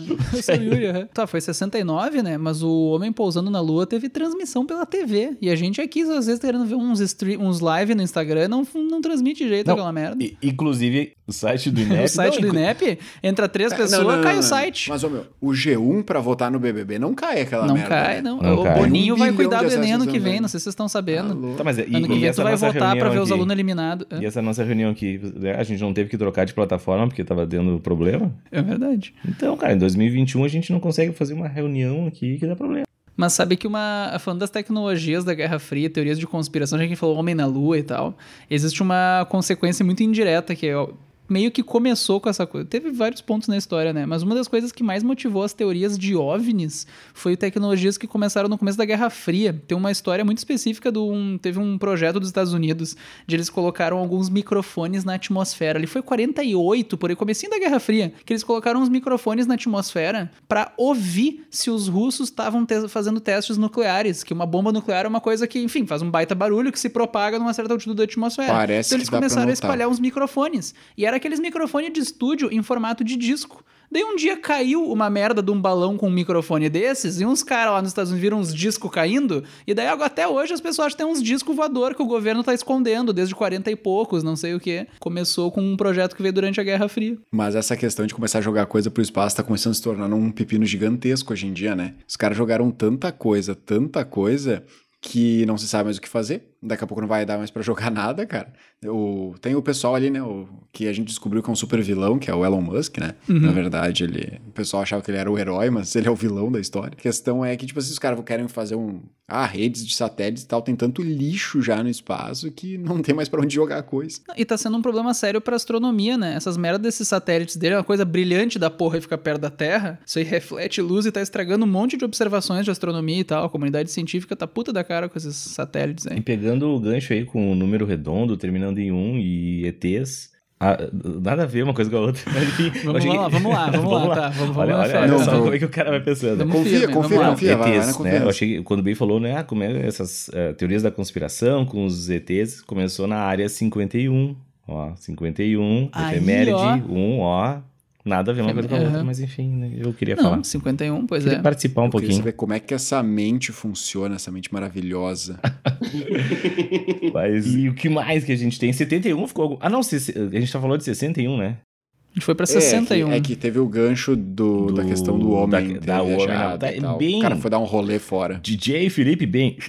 sou o Yuri, uhum. Tá, foi 69, né? Mas o Homem Pousando na Lua teve transmissão pela TV. E a gente aqui, às vezes, querendo ver uns, stream, uns live no Instagram, não, não transmite direito não, aquela merda. Inclusive, o site do INEP... o site não, do INEP, entra três é, pessoas, não, cai o site. Mas, ô, meu, o G1 pra votar no BBB não cai aquela não merda. Cai, né? não cai, não. O Boninho um vai cuidar do Enem ano que vem, não sei se vocês estão sabendo. tá, mas, e, ano que vem tu vai votar pra ver os alunos eliminados. E essa nossa reunião aqui, a gente não teve que trocar de plataforma porque tava tendo problema? É verdade. Então, cara, em 2021 a gente não consegue fazer uma reunião aqui que dá problema. Mas sabe que uma. Falando das tecnologias da Guerra Fria, teorias de conspiração, já que falou Homem na Lua e tal, existe uma consequência muito indireta que é meio que começou com essa coisa. Teve vários pontos na história, né? Mas uma das coisas que mais motivou as teorias de OVNIs foi tecnologias que começaram no começo da Guerra Fria. Tem uma história muito específica do um, teve um projeto dos Estados Unidos de eles colocaram alguns microfones na atmosfera. Ali foi 48, por aí comecinho da Guerra Fria, que eles colocaram uns microfones na atmosfera para ouvir se os russos estavam te fazendo testes nucleares, que uma bomba nuclear é uma coisa que, enfim, faz um baita barulho que se propaga numa certa altitude da atmosfera. Parece então eles começaram a espalhar uns microfones. E era aqueles microfones de estúdio em formato de disco. Daí um dia caiu uma merda de um balão com um microfone desses e uns caras lá nos Estados Unidos viram uns discos caindo. E daí até hoje as pessoas têm uns discos voador que o governo tá escondendo desde 40 e poucos, não sei o que. Começou com um projeto que veio durante a Guerra Fria. Mas essa questão de começar a jogar coisa pro espaço tá começando a se tornar um pepino gigantesco hoje em dia, né? Os caras jogaram tanta coisa, tanta coisa que não se sabe mais o que fazer. Daqui a pouco não vai dar mais para jogar nada, cara. O, tem o pessoal ali, né? O, que a gente descobriu que é um super vilão, que é o Elon Musk, né? Uhum. Na verdade, ele. O pessoal achava que ele era o herói, mas ele é o vilão da história. A questão é que, tipo, esses caras querem fazer um. Ah, redes de satélites e tal, tem tanto lixo já no espaço que não tem mais para onde jogar coisa. E tá sendo um problema sério pra astronomia, né? Essas merdas desses satélites dele é uma coisa brilhante da porra e fica perto da Terra. Isso aí reflete luz e tá estragando um monte de observações de astronomia e tal. A comunidade científica tá puta da cara com esses satélites aí. E pegando o gancho aí com o número redondo, terminando em 1 e ETs. Ah, nada a ver uma coisa com a outra. Mas, enfim, vamos, lá, vamos lá, vamos, vamos lá, tá, vamos, olha, vamos olha, olha só como é que o cara vai pensando. Vamos confia, firme, confia, confia, ETs, vai, né? Eu achei que quando o Ben falou, né, ah, como é essas uh, teorias da conspiração com os ETs, começou na área 51, ó, 51, Aí, efeméride, ó. 1, ó, Nada a ver uma coisa com a outra, mas enfim, né, eu queria Não, falar. 51, pois queria é. participar um eu pouquinho. saber como é que essa mente funciona, essa mente maravilhosa. mas e o que mais que a gente tem? 71 ficou... Ah, não, a gente tá falando de 61, né? A gente foi pra 61. É que, é que teve o gancho do, do, da questão do homem. Da, da homem, tá, bem, o cara foi dar um rolê fora. DJ Felipe bem.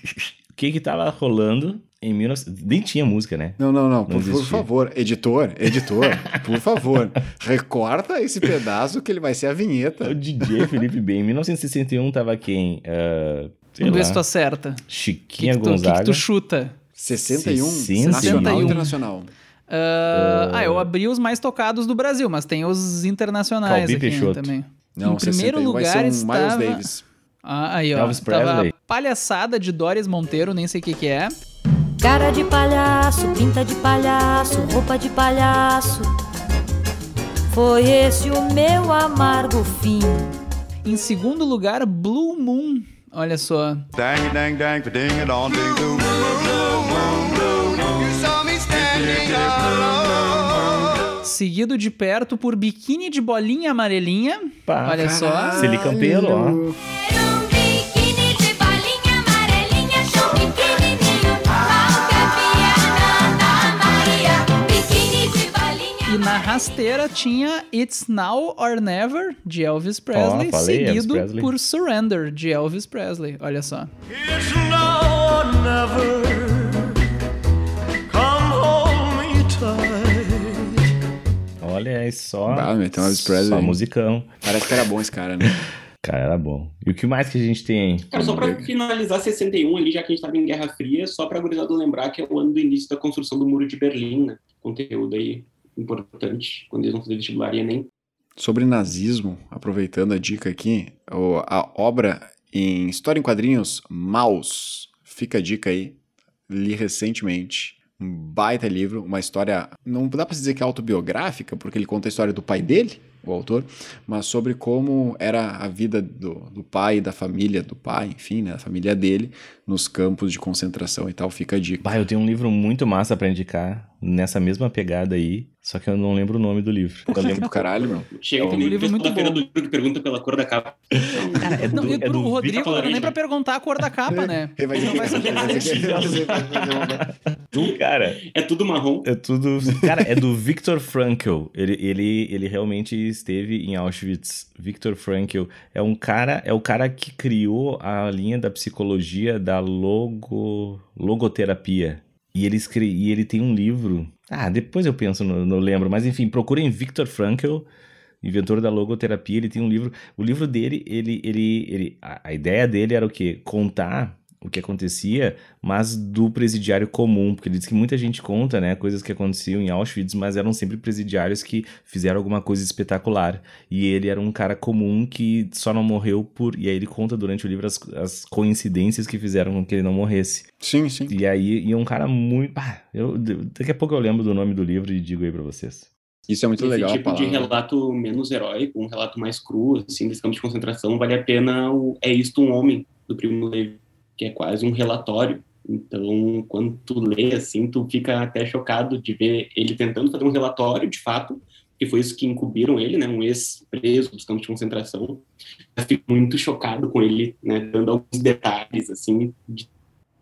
O que que tava rolando em 19... Nem tinha música, né? Não, não, não. não por, por, favor, editor, editor, por favor, recorta esse pedaço que ele vai ser a vinheta. O DJ Felipe Bem. Em 1961 tava quem? Uh, Vamos ver se tu acerta. Chiquinha que que tu, Gonzaga. O que, que tu chuta? 61? 61. Nacional ou internacional? Uh, uh... Ah, eu abri os mais tocados do Brasil, mas tem os internacionais Calbi aqui Peixoto. também. Não, em primeiro lugar estava... Miles Davis. Ah, aí, ó. Elvis Presley. Palhaçada de Doris Monteiro, nem sei o que que é. Cara de palhaço, pinta de palhaço, roupa de palhaço. Foi esse o meu amargo fim. Em segundo lugar, Blue Moon. Olha só. Dang, dang, dang, ding, dong, ding. Seguido de perto por biquíni de bolinha amarelinha. Pá, Olha só. Silicampelo, ó. Na rasteira tinha It's Now or Never, de Elvis Presley, oh, falei, seguido Elvis Presley. por Surrender, de Elvis Presley. Olha só. It's now or never. Olha é só. Ah, então Elvis Presley. Só musicão. Parece que era bom esse cara, né? Cara, era bom. E o que mais que a gente tem? Cara, só pra finalizar 61 ali, já que a gente tava em Guerra Fria, só pra gurizado lembrar que é o ano do início da construção do Muro de Berlim, né? Conteúdo aí importante quando eles vão fazer vestibular e Enem. Sobre nazismo, aproveitando a dica aqui, a obra em História em Quadrinhos, Maus, fica a dica aí, li recentemente, um baita livro, uma história, não dá para dizer que é autobiográfica, porque ele conta a história do pai dele, o autor, mas sobre como era a vida do, do pai, da família do pai, enfim, né, a família dele, nos campos de concentração e tal, fica a dica. Bah, eu tenho um livro muito massa para indicar, nessa mesma pegada aí, só que eu não lembro o nome do livro. Eu lembro do caralho, meu. Chega É um livro muito bom. do livro que pergunta pela cor da capa. Cara, é do, Não, e é do Rodrigo Victor- não era nem pra perguntar a cor da capa, né? Ele vai Ele não vai saber dizer. Cara, É tudo marrom. é tudo. Cara, é do Viktor Frankl. Ele, ele, ele realmente esteve em Auschwitz. Viktor Frankl é um cara, é o cara que criou a linha da psicologia da logo, logoterapia. E ele, escre... e ele tem um livro. Ah, depois eu penso, não, não lembro. Mas enfim, procurem Viktor Frankl, inventor da logoterapia. Ele tem um livro. O livro dele, ele. ele, ele a, a ideia dele era o quê? Contar o que acontecia, mas do presidiário comum, porque ele diz que muita gente conta, né, coisas que aconteciam em Auschwitz, mas eram sempre presidiários que fizeram alguma coisa espetacular. E ele era um cara comum que só não morreu por. E aí ele conta durante o livro as, as coincidências que fizeram com que ele não morresse. Sim, sim. E aí, e é um cara muito. Ah, eu, daqui a pouco eu lembro do nome do livro e digo aí pra vocês. Isso é muito Esse legal a tipo de relato menos heróico, um relato mais cru, assim, desse campo de concentração, vale a pena o É Isto um Homem, do Primo Levi, que é quase um relatório. Então, quando tu lê, assim, tu fica até chocado de ver ele tentando fazer um relatório, de fato, que foi isso que encobriram ele, né, um ex-preso dos campos de concentração. Eu fico muito chocado com ele, né, dando alguns detalhes, assim, de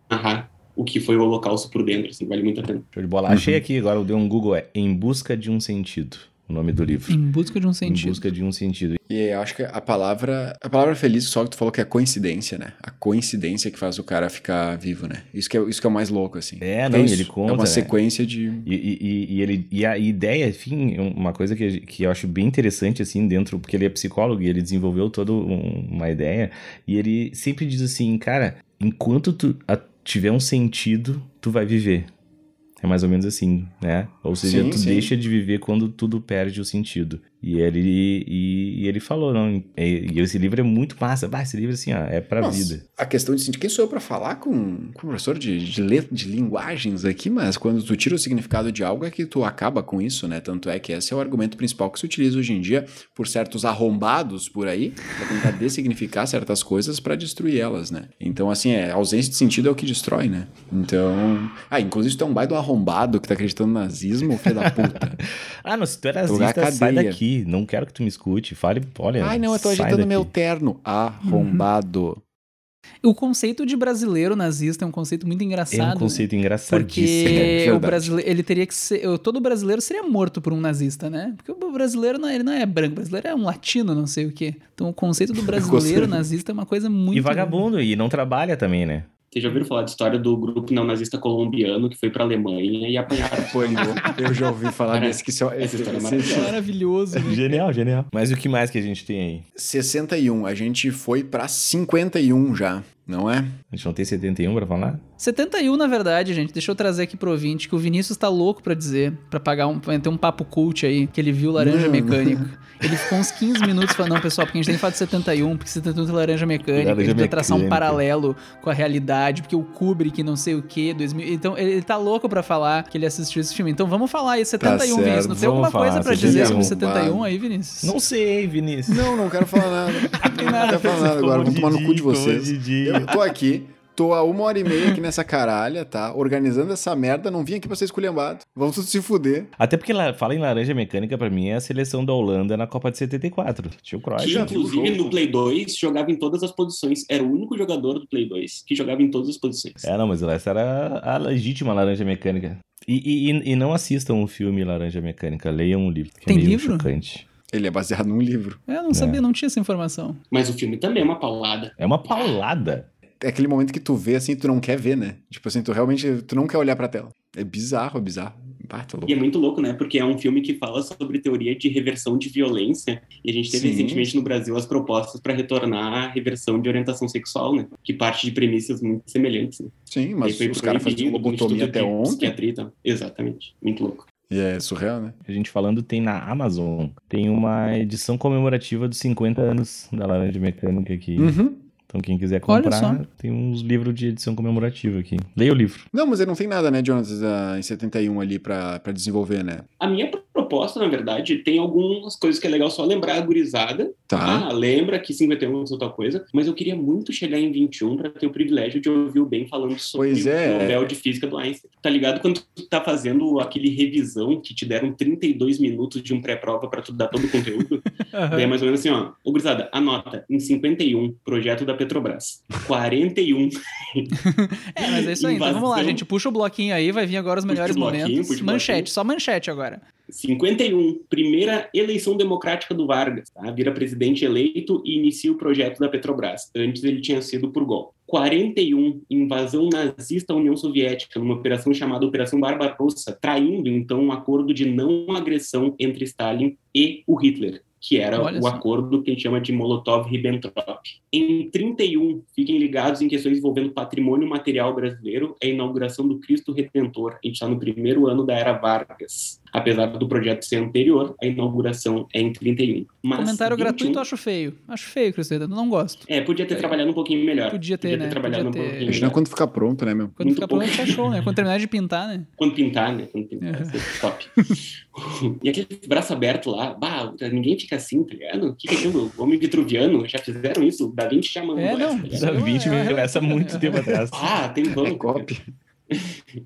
narrar o que foi o holocausto por dentro, assim, vale muito a pena. Show de bola. Uhum. Achei aqui, agora eu dei um Google, é Em Busca de um Sentido, o nome do livro. Em busca de um Em sentido. busca de um sentido. E eu acho que a palavra. A palavra feliz, só que tu falou que é coincidência, né? A coincidência que faz o cara ficar vivo, né? Isso que é, isso que é o mais louco, assim. É, É não, isso, ele conta. É uma né? sequência de. E, e- e- e ele, e a ideia, enfim, uma coisa que, que eu acho bem interessante, assim, dentro, porque ele é psicólogo e ele desenvolveu toda um- uma ideia, e ele sempre diz assim, cara, enquanto tu a- tiver um sentido, tu vai viver. É mais ou menos assim, né? Ou seja, Sim, tu sim. deixa de viver quando tudo perde o sentido. E ele, e, e ele falou, não, e, esse livro é muito massa. Bah, esse livro, assim, ó, é pra Nossa, vida. A questão de sentir. Quem sou eu pra falar com, com o professor de, de, let- de linguagens aqui, mas quando tu tira o significado de algo é que tu acaba com isso, né? Tanto é que esse é o argumento principal que se utiliza hoje em dia por certos arrombados por aí, pra tentar dessignificar certas coisas pra destruir elas, né? Então, assim, é, a ausência de sentido é o que destrói, né? Então. Ah, inclusive tu é um baita do arrombado que tá acreditando no nazismo, filho da puta. Ah, não, se tu é nazista, sai daqui. Não quero que tu me escute. Fale, olha. Ai, não, eu tô agitando daqui. meu terno. Arrombado. O conceito de brasileiro nazista é um conceito muito É engraçado. um conceito né? engraçadíssimo. Porque o verdade. brasileiro, ele teria que ser. Todo brasileiro seria morto por um nazista, né? Porque o brasileiro não, é- ele não é branco, o brasileiro é um latino, não sei o quê. Então o conceito do brasileiro nazista é uma coisa muito. E vagabundo, e não trabalha também, né? Vocês já ouviram falar da história do grupo neonazista colombiano que foi pra Alemanha e apanharam? Apanhou. Eu já ouvi falar desse que só. essa história é maravilhosa. Maravilhoso. né? Genial, genial. Mas o que mais que a gente tem aí? 61, a gente foi pra 51 já, não é? A gente não tem 71 pra falar? 71, na verdade, gente. Deixa eu trazer aqui pro ouvinte que o Vinícius tá louco pra dizer, pra pagar um, pra ter um papo cult aí, que ele viu Laranja Não. Mecânica. Ele ficou uns 15 minutos falando, não, pessoal, porque a gente tem que falar de 71, porque 71 tem Laranja Mecânica, Laranja a gente precisa traçar um paralelo com a realidade, porque o Kubrick, não sei o que, 2000... Então, ele, ele tá louco pra falar que ele assistiu esse filme. Então, vamos falar aí, 71, certo, Vinícius. Não tem alguma vamos coisa falar, pra dizer sobre 71. 71 aí, Vinícius? Não sei, Vinícius. Não, não quero falar nada. tem Não nada. quero falar nada agora, vamos tomar no cu de vocês. Eu tô aqui, tô há uma hora e meia aqui nessa caralha, tá? Organizando essa merda, não vim aqui pra ser esculhambado. Vamos tudo se fuder. Até porque la- fala em laranja mecânica, pra mim, é a seleção da Holanda na Copa de 74. Tio Kroos. Que, inclusive, no Play 2, jogava em todas as posições. Era o único jogador do Play 2 que jogava em todas as posições. É, não, mas essa era a legítima laranja mecânica. E, e- e- não assistam o filme Laranja Mecânica, leiam o livro. Que Tem é meio livro? chocante. Ele é baseado num livro. Eu não sabia, não tinha essa informação. Mas o filme também é uma paulada. É uma paulada. É aquele momento que tu vê assim, tu não quer ver, né? Tipo assim, tu realmente tu não quer olhar pra tela. É bizarro, é bizarro. Ah, tá E é muito louco, né? Porque é um filme que fala sobre teoria de reversão de violência. E a gente teve Sim. recentemente no Brasil as propostas para retornar a reversão de orientação sexual, né? Que parte de premissas muito semelhantes. Né? Sim, E mas foi os caras faziam lobotomia até de ontem. Psiquiatria. Exatamente. Muito louco. E é surreal, né? A gente falando tem na Amazon. Tem uma edição comemorativa dos 50 anos da Laranja Mecânica aqui. Uhum. Então quem quiser comprar, tem uns livros de edição comemorativa aqui. Leia o livro. Não, mas ele não tem nada, né, Jonas, ah, em 71 ali pra, pra desenvolver, né? A minha proposta, na verdade, tem algumas coisas que é legal só lembrar a gurizada. Tá. Ah, lembra que 51 é outra coisa, mas eu queria muito chegar em 21 para ter o privilégio de ouvir o Ben falando sobre Pois é. o Nobel de Física do Einstein. Tá ligado? Quando tu tá fazendo aquele revisão que te deram 32 minutos de um pré-prova para tu dar todo o conteúdo, daí é mais ou menos assim, ó. Ô, gurizada, anota, em 51, projeto da Petrobras. 41, É, mas é isso aí. Então vamos lá, Invasão. gente. Puxa o bloquinho aí, vai vir agora os melhores momentos. Manchete, só manchete agora. 51, primeira eleição democrática do Vargas, tá? vira presidente eleito e inicia o projeto da Petrobras. Antes ele tinha sido por golpe. 41, invasão nazista à União Soviética, numa operação chamada Operação Barbarossa, traindo então um acordo de não agressão entre Stalin e o Hitler, que era Olha o só. acordo que a gente chama de Molotov-Ribbentrop. Em 31, fiquem ligados em questões envolvendo patrimônio material brasileiro, é a inauguração do Cristo Redentor. A gente está no primeiro ano da era Vargas. Apesar do projeto ser anterior, a inauguração é em 31. Mas Comentário 21 gratuito, eu acho feio. Acho feio, Cristina. Não gosto. É, podia ter trabalhado um pouquinho melhor. Podia ter, né? trabalhado Podia um ter. pouquinho Imagina melhor. quando ficar pronto, né, meu? Quando Muito ficar pouco. pronto, tá show, né? Quando terminar de pintar, né? Quando pintar, né? Quando pintar, Uhum. ser top. e aquele braço aberto lá, bah, ninguém fica assim, tá ligado? O que que é aquilo? Homem vitruviano, já fizeram isso? Da Vinci já mandou É, não. essa, tá ligado? Da 20 é, me é, é, muito é. tempo atrás. Ah, tem É vamos. copy.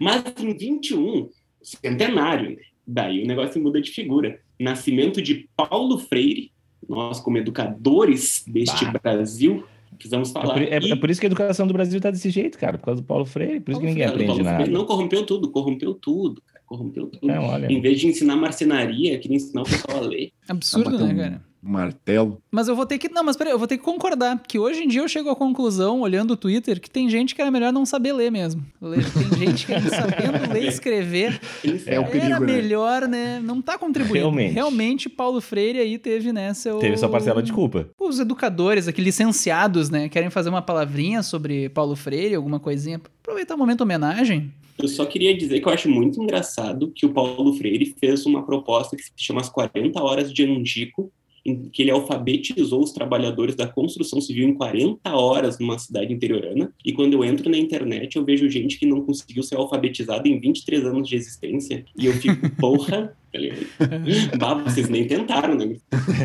Mas em 21, centenário, né? daí o negócio muda de figura. Nascimento de Paulo Freire, nós como educadores deste Bah. Brasil, precisamos É falar. por, é- E- é por isso que a educação do Brasil tá desse jeito, cara. Por causa do Paulo Freire. Por isso que ninguém Paulo aprende Freire nada. Não corrompeu tudo, corrompeu tudo, cara. Corrompeu tudo. Não, olha. Em vez de ensinar marcenaria, queria ensinar o pessoal a ler. Absurdo, Bater né, cara? Martelo. Mas eu vou ter que. Não, mas peraí, eu vou ter que concordar. Que hoje em dia eu chego à conclusão, olhando o Twitter, que tem gente que era melhor não saber ler mesmo. Ler- Tem gente que sabendo ler e escrever. É o era perigo, né? melhor, né? Não tá contribuindo. Realmente. Realmente, Paulo Freire aí teve nessa. o- Teve sua parcela de culpa. Os educadores, aqui licenciados, né? Querem fazer uma palavrinha sobre Paulo Freire, alguma coisinha. Aproveitar o momento homenagem. Eu só queria dizer que eu acho muito engraçado que o Paulo Freire fez uma proposta que se chama as 40 horas de Angico, em que ele alfabetizou os trabalhadores da construção civil em 40 horas numa cidade interiorana. E quando eu entro na internet, eu vejo gente que não conseguiu ser alfabetizada em 23 anos de existência. E eu fico, porra? Bah, vocês nem tentaram, né?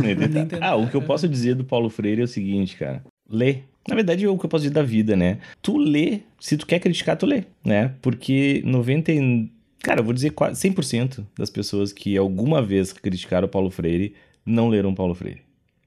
Nem tentaram. ah, o que eu posso dizer do Paulo Freire é o seguinte, cara. Lê. Na verdade, é o que eu posso dizer da vida, né? Tu lê, se tu quer criticar, tu lê, né? Porque 90 e- Cara, eu vou dizer quase 100% das pessoas que alguma vez criticaram o Paulo Freire não leram Paulo Freire.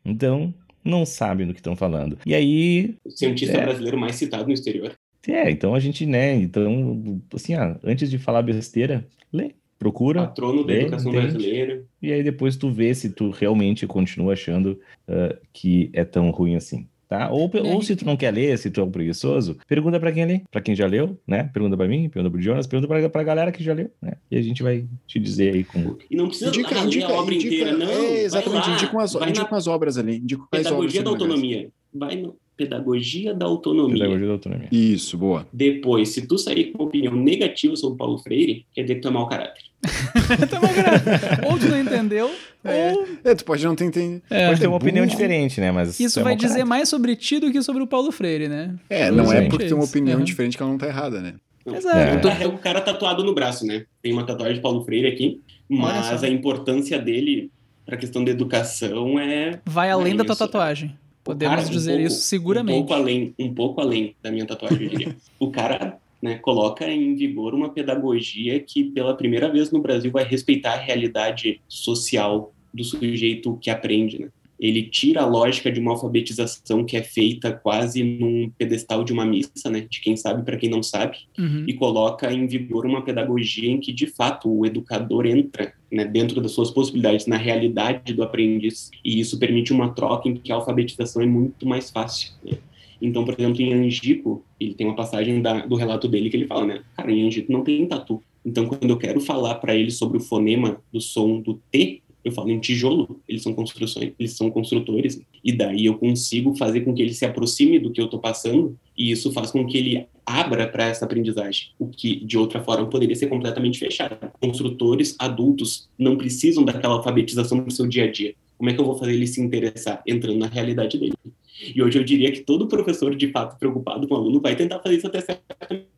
Então, não sabem do que estão falando. E aí, O cientista É. brasileiro mais citado no exterior. é, então a gente, né? Então, assim, ah, antes de falar besteira, lê. Procura, Patrono da educação entende? brasileira. E aí depois tu vê se tu realmente continua achando ah, que é tão ruim assim. Tá? Ou, ou aí- se tu não quer ler, se tu é um preguiçoso, pergunta pra quem lê, pra quem já leu, né? Pergunta pra mim, pergunta pro Jonas, pergunta pra, pra galera que já leu, né? E a gente vai te dizer aí com. E não precisa Indica, ler indica, a obra indica- inteira, não. é, exatamente, indica, umas, vai indica umas obras ali. Indica quais obras pedagogia da autonomia. Vai no pedagogia da autonomia. Pedagogia da autonomia. Isso, boa. Depois, se tu sair com uma opinião negativa sobre Paulo Freire, quer dizer que tu é mau caráter. Então, mas, cara, ou tu não entendeu, É. ou É, tu pode não ter entendido. Pode ter uma burro. opinião diferente, né? Mas isso é vai dizer caráter. mais sobre ti do que sobre o Paulo Freire, né? É, não é porque tem uma opinião Uhum. diferente que ela não tá errada, né? Não. Exato. É. Eu carrego o cara tatuado no braço, né? Tem uma tatuagem de Paulo Freire aqui, mas só. a importância dele para a questão da educação é Vai além É da tua é. tatuagem. Podemos Cara, um dizer pouco- isso Um seguramente. pouco além, um pouco além da minha tatuagem, eu diria. o cara né, coloca em vigor uma pedagogia que, pela primeira vez no Brasil, vai respeitar a realidade social do sujeito que aprende. Né? Ele tira a lógica de uma alfabetização que é feita quase num pedestal de uma missa, né, de quem sabe para quem não sabe, Uhum. e coloca em vigor uma pedagogia em que, de fato, o educador entra né, dentro das suas possibilidades, na realidade do aprendiz, e isso permite uma troca em que a alfabetização é muito mais fácil. né. Então, por exemplo, em Angico, ele tem uma passagem da- do relato dele que ele fala, né, cara, em Angico não tem tatu. Então, quando eu quero falar para ele sobre o fonema do som do T, eu falo em tijolo, eles são construções, eles são construtores, e daí eu consigo fazer com que ele se aproxime do que eu estou passando, e isso faz com que ele abra para essa aprendizagem, o que de outra forma poderia ser completamente fechado. Construtores adultos não precisam daquela alfabetização no seu dia a dia. Como é que eu vou fazer ele se interessar? Entrando na realidade dele. E hoje eu diria que todo professor, de fato, preocupado com o aluno, vai tentar fazer isso até certo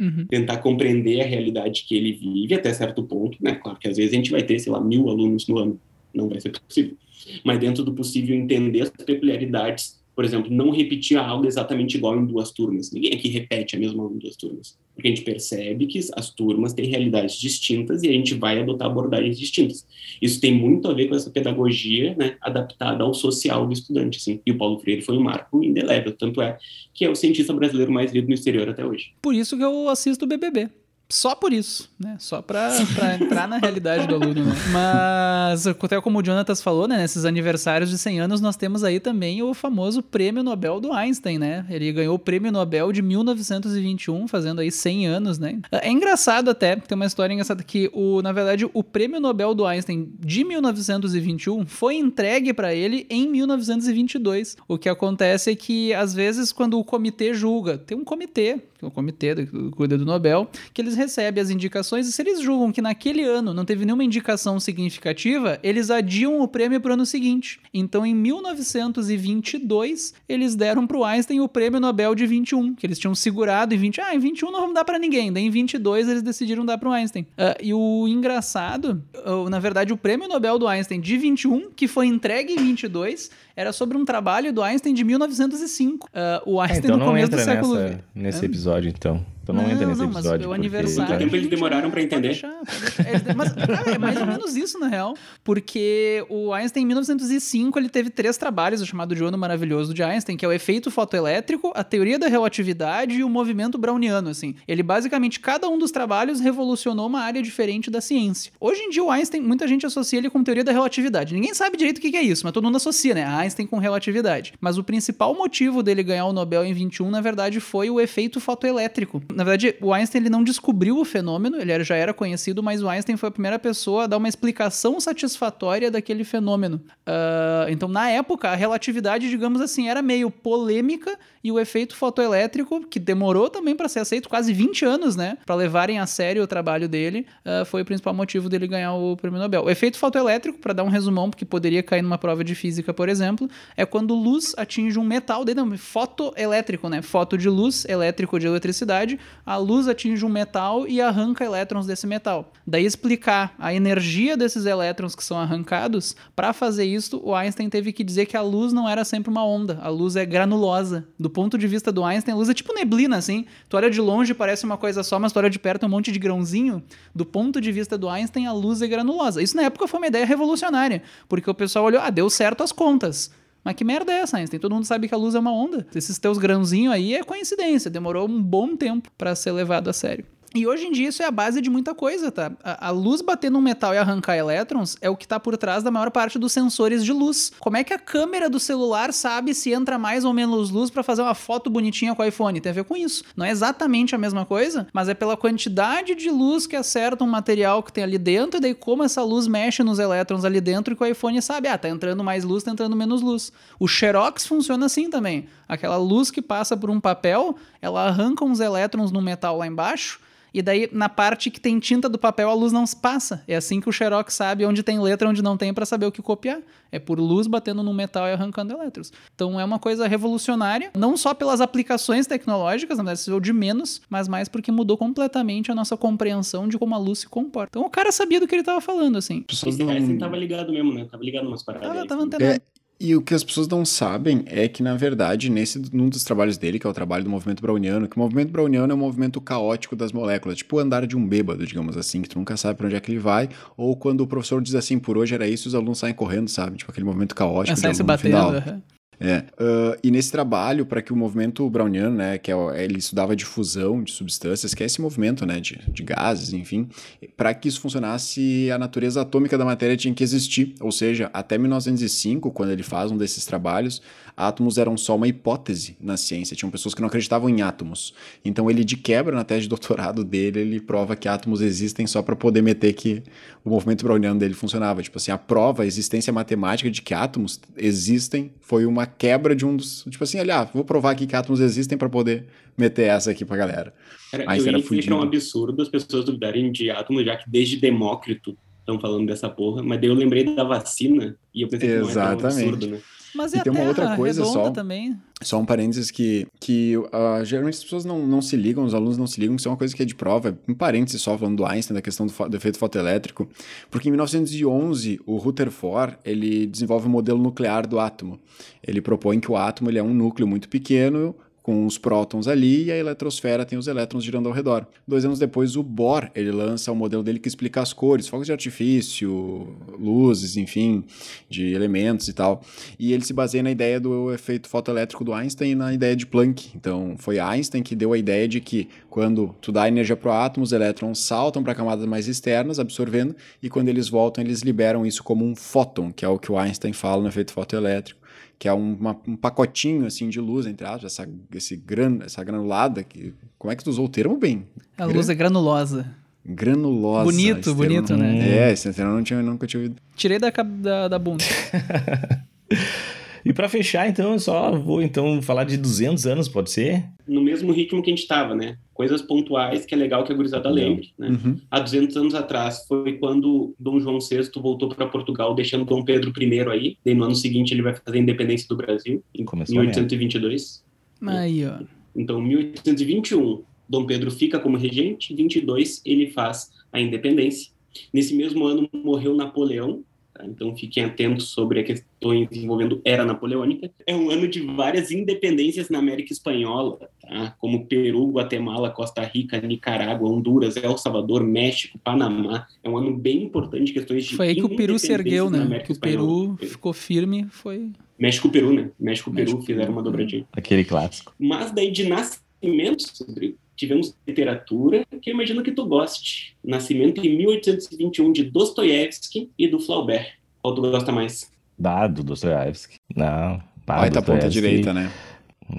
uhum. Tentar compreender a realidade que ele vive até certo ponto, né? Claro que às vezes a gente vai ter, sei lá, mil alunos no ano. Não vai ser possível. Mas dentro do possível, entender as peculiaridades por exemplo, não repetir a aula exatamente igual em duas turmas. Ninguém aqui repete a mesma aula em duas turmas. Porque a gente percebe que as turmas têm realidades distintas e a gente vai adotar abordagens distintas. Isso tem muito a ver com essa pedagogia né, adaptada ao social do estudante. Assim. E o Paulo Freire foi um marco indelével. Tanto é que é o cientista brasileiro mais lido no exterior até hoje. Por isso que eu assisto o BBB só por isso, né? Só pra entrar na realidade do aluno, né? Mas, até como o Jonatas falou, né? Nesses aniversários de 100 anos, nós temos aí também o famoso prêmio Nobel do Einstein, né? Ele ganhou o prêmio Nobel de 1921, fazendo aí 100 anos, né? É engraçado até, tem uma história engraçada que, o, na verdade, o prêmio Nobel do Einstein de 1921 foi entregue para ele em 1922. O que acontece é que, às vezes, quando o comitê julga, tem um comitê, que é o comitê que cuida do Nobel, que eles recebem as indicações e se eles julgam que naquele ano não teve nenhuma indicação significativa, eles adiam o prêmio para o ano seguinte. Então, em 1922, eles deram para o Einstein o prêmio Nobel de 21, que eles tinham segurado em 20. Ah, em 21 não vamos dar para ninguém. Daí, em 22, eles decidiram dar para o Einstein. Uh, e o engraçado, uh, na verdade, o prêmio Nobel do Einstein de 21, que foi entregue em 22, era sobre um trabalho do Einstein de 1905. Uh, ah, o Einstein então no começo do século XX. Nesse episódio, então. Então não, não entra nesse não, episódio. Mas o aniversário. Quanto tempo eles demoraram para entender? Deixar, deixar. Mas, cara, é mais ou menos isso, na real. Porque o Einstein, em 1905, ele teve três trabalhos, o chamado de ano maravilhoso de Einstein, que é o efeito fotoelétrico, a teoria da relatividade e o movimento browniano, assim. Ele, basicamente, cada um dos trabalhos revolucionou uma área diferente da ciência. Hoje em dia, o Einstein, muita gente associa ele com teoria da relatividade. Ninguém sabe direito o que é isso, mas todo mundo associa, né? Einstein com relatividade. Mas o principal motivo dele ganhar o Nobel em 21, na verdade, foi o efeito fotoelétrico na verdade, o Einstein ele não descobriu o fenômeno, ele já era conhecido, mas o Einstein foi a primeira pessoa a dar uma explicação satisfatória daquele fenômeno. Uh, então, na época, a relatividade, digamos assim, era meio polêmica e o efeito fotoelétrico, que demorou também para ser aceito quase 20 anos, né, para levarem a sério o trabalho dele, uh, foi o principal motivo dele ganhar o prêmio Nobel. O efeito fotoelétrico, para dar um resumão, porque poderia cair numa prova de física, por exemplo, é quando luz atinge um metal, daí não, fotoelétrico, né, foto de luz, elétrico de eletricidade, a luz atinge um metal e arranca elétrons desse metal. Daí explicar a energia desses elétrons que são arrancados, para fazer isso, o Einstein teve que dizer que a luz não era sempre uma onda, a luz é granulosa. Do ponto de vista do Einstein, a luz é tipo neblina, assim. Tu olha de longe parece uma coisa só, mas tu olha de perto é um monte de grãozinho. Do ponto de vista do Einstein, a luz é granulosa. Isso na época foi uma ideia revolucionária, porque o pessoal olhou, ah, deu certo as contas. Mas que merda é essa, Einstein? Todo mundo sabe que a luz é uma onda. Esses teus grãozinhos aí é coincidência. Demorou um bom tempo para ser levado a sério. E hoje em dia isso é a base de muita coisa, tá? A, a luz bater num metal e arrancar elétrons é o que está por trás da maior parte dos sensores de luz. Como é que a câmera do celular sabe se entra mais ou menos luz para fazer uma foto bonitinha com o iPhone? Tem a ver com isso. Não é exatamente a mesma coisa, mas é pela quantidade de luz que acerta um material que tem ali dentro, e daí como essa luz mexe nos elétrons ali dentro e que o iPhone sabe, ah, tá entrando mais luz, tá entrando menos luz. O Xerox funciona assim também. Aquela luz que passa por um papel, ela arranca uns elétrons no metal lá embaixo e daí, na parte que tem tinta do papel, a luz não passa. É assim que o Xerox sabe onde tem letra, onde não tem, para saber o que copiar. É por luz batendo no metal e arrancando elétrons. Então é uma coisa revolucionária, não só pelas aplicações tecnológicas, na verdade, se de menos, mas mais porque mudou completamente a nossa compreensão de como a luz se comporta. Então o cara sabia do que ele estava falando, assim. Esse não... tava ligado mesmo, né? Tava ligado umas paradas. Tava, tava antenado. É, e o que as pessoas não sabem é que, na verdade, nesse num dos trabalhos dele, que é o trabalho do movimento browniano, que o movimento browniano é um movimento caótico das moléculas, tipo o andar de um bêbado, digamos assim, que tu nunca sabe para onde é que ele vai, ou quando o professor diz assim, por hoje era isso, os alunos saem correndo, sabe? Tipo aquele movimento caótico de aluno batendo, final. Uhum. É. Uh, e nesse trabalho, para que o movimento browniano, né, que é, ele estudava difusão de substâncias, que é esse movimento né, de, de gases, enfim, para que isso funcionasse, a natureza atômica da matéria tinha que existir. Ou seja, até 1905, quando ele faz um desses trabalhos, átomos eram só uma hipótese na ciência. Tinham pessoas que não acreditavam em átomos. Então ele, de quebra, na tese de doutorado dele, ele prova que átomos existem só para poder meter que o movimento browniano dele funcionava. Tipo assim, a prova, a existência matemática de que átomos existem foi uma quebra de um dos. Tipo assim, olha, vou provar aqui que átomos existem para poder meter essa aqui pra galera. Era, Mas eu era fudido. É um absurdo as pessoas duvidarem de átomos, já que desde Demócrito estão falando dessa porra, mas daí eu lembrei da vacina e eu pensei Exatamente. que não é tão absurdo, né? Mas e, e tem uma outra coisa só. Também. Só um parênteses que, que uh, geralmente as pessoas não, não se ligam, os alunos não se ligam, isso é uma coisa que é de prova, um parênteses só falando do Einstein, da questão do, do efeito fotoelétrico, porque em 1911 o Rutherford ele desenvolve o um modelo nuclear do átomo. Ele propõe que o átomo ele é um núcleo muito pequeno, com os prótons ali e a eletrosfera tem os elétrons girando ao redor. Dois anos depois, o Bohr ele lança o um modelo dele que explica as cores, fogos de artifício, luzes, enfim, de elementos e tal. E ele se baseia na ideia do efeito fotoelétrico do Einstein e na ideia de Planck. Então, foi Einstein que deu a ideia de que quando tu dá energia para o átomo, os elétrons saltam para camadas mais externas, absorvendo, e quando eles voltam, eles liberam isso como um fóton, que é o que o Einstein fala no efeito fotoelétrico que é uma, um pacotinho assim de luz, entre aspas, essa, esse gran, essa granulada. Que, como é que tu usou o termo bem? A Gran... luz é granulosa. Granulosa. Bonito, bonito, não... né? É, esse termo eu não tinha, nunca tinha ouvido. Tirei da, da, da bunda. E para fechar, então, eu só vou então falar de 200 anos, pode ser? No mesmo ritmo que a gente estava, né? Coisas pontuais que é legal que a gurizada lembre, né? Uhum. Há 200 anos atrás foi quando Dom João VI voltou para Portugal, deixando Dom Pedro I aí. E no ano seguinte ele vai fazer a independência do Brasil, em Começou 1822. Aí, ó. Então, 1821, Dom Pedro fica como regente, 22 ele faz a independência. Nesse mesmo ano morreu Napoleão, Tá? Então fiquem atentos sobre a questões envolvendo era napoleônica. É um ano de várias independências na América Espanhola, tá? como Peru, Guatemala, Costa Rica, Nicarágua, Honduras, El Salvador, México, Panamá. É um ano bem importante de questões de Foi aí que o Peru se ergueu, né? Que o Peru ficou firme, foi... México-Peru, né? México-Peru fizeram uma dobradinha. Aquele clássico. Mas daí de nascimentos, Rodrigo, tivemos literatura que eu imagino que tu goste. Nascimento em 1821 de Dostoiévski e do Flaubert. Qual tu gosta mais? Ah, do Dostoiévski. Não. Vai tá ponta direita, né?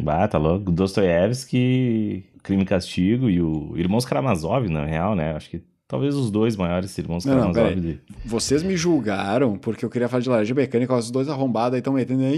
Bah, tá louco. Dostoiévski, Crime e Castigo e o Irmãos Karamazov, na real, né? Acho que Talvez os dois maiores irmãos Karamazov. De... Vocês me julgaram porque eu queria falar de laranja mecânica, os dois arrombados aí estão metendo aí,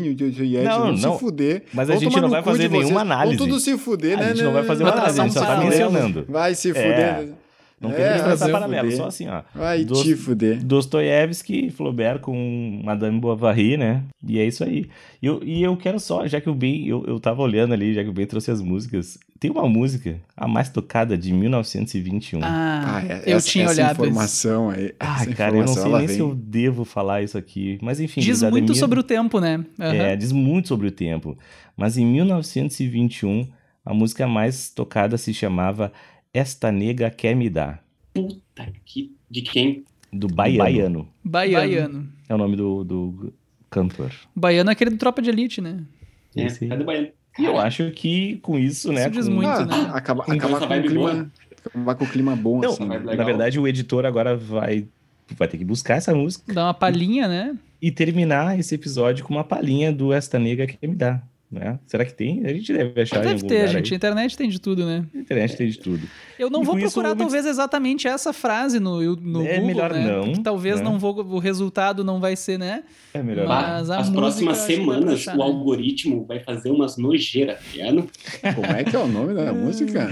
não, não, se fuder. Mas a gente não vai fazer nenhuma análise. Vão tudo se fuder, né? A gente não vai fazer uma análise, a gente só tá mencionando. Vai se fuder. Não é, queremos traçar paralelo, só assim, ó. Vai Dost te fuder. Dostoiévski, Flaubert com Madame Bovary, né? E é isso aí. E eu, e eu quero só, já que o Ben, eu, eu tava olhando ali, já que o Ben trouxe as músicas, tem uma música, a mais tocada de 1921. Ah, ah é, eu essa, tinha essa olhado informação aí. Ah, cara, eu não sei nem vem. se eu devo falar isso aqui, mas enfim. Diz muito minha... sobre o tempo, né? Uhum. É, diz muito sobre o tempo. Mas em 1921, a música mais tocada se chamava Esta Nega Quer Me Dar. Puta que. De quem? Do Baiano. Baiano. Baiano. É o nome do, do cantor. Baiano é aquele do Tropa de Elite, né? É, Esse... é do Baiano. E eu acho que com isso, né? Isso diz com... muito, ah, né? Acaba, com acaba com o clima. Acabar com o clima bom, Não, assim. Na verdade, o editor agora vai, vai ter que buscar essa música. Dar uma palhinha, né? E terminar esse episódio com uma palhinha do Esta Nega que me dá. Né? Será que tem? A gente deve achar deve ter, gente. A internet tem de tudo, né? A internet tem de tudo. Eu não e vou procurar, isso, talvez, exatamente essa frase no, no é Google, melhor né? não. Porque talvez né? não vou, o resultado não vai ser, né? É melhor Mas As próximas semanas, achar, o né? algoritmo vai fazer umas nojeiras, tá ligado? Como é que é o nome da música?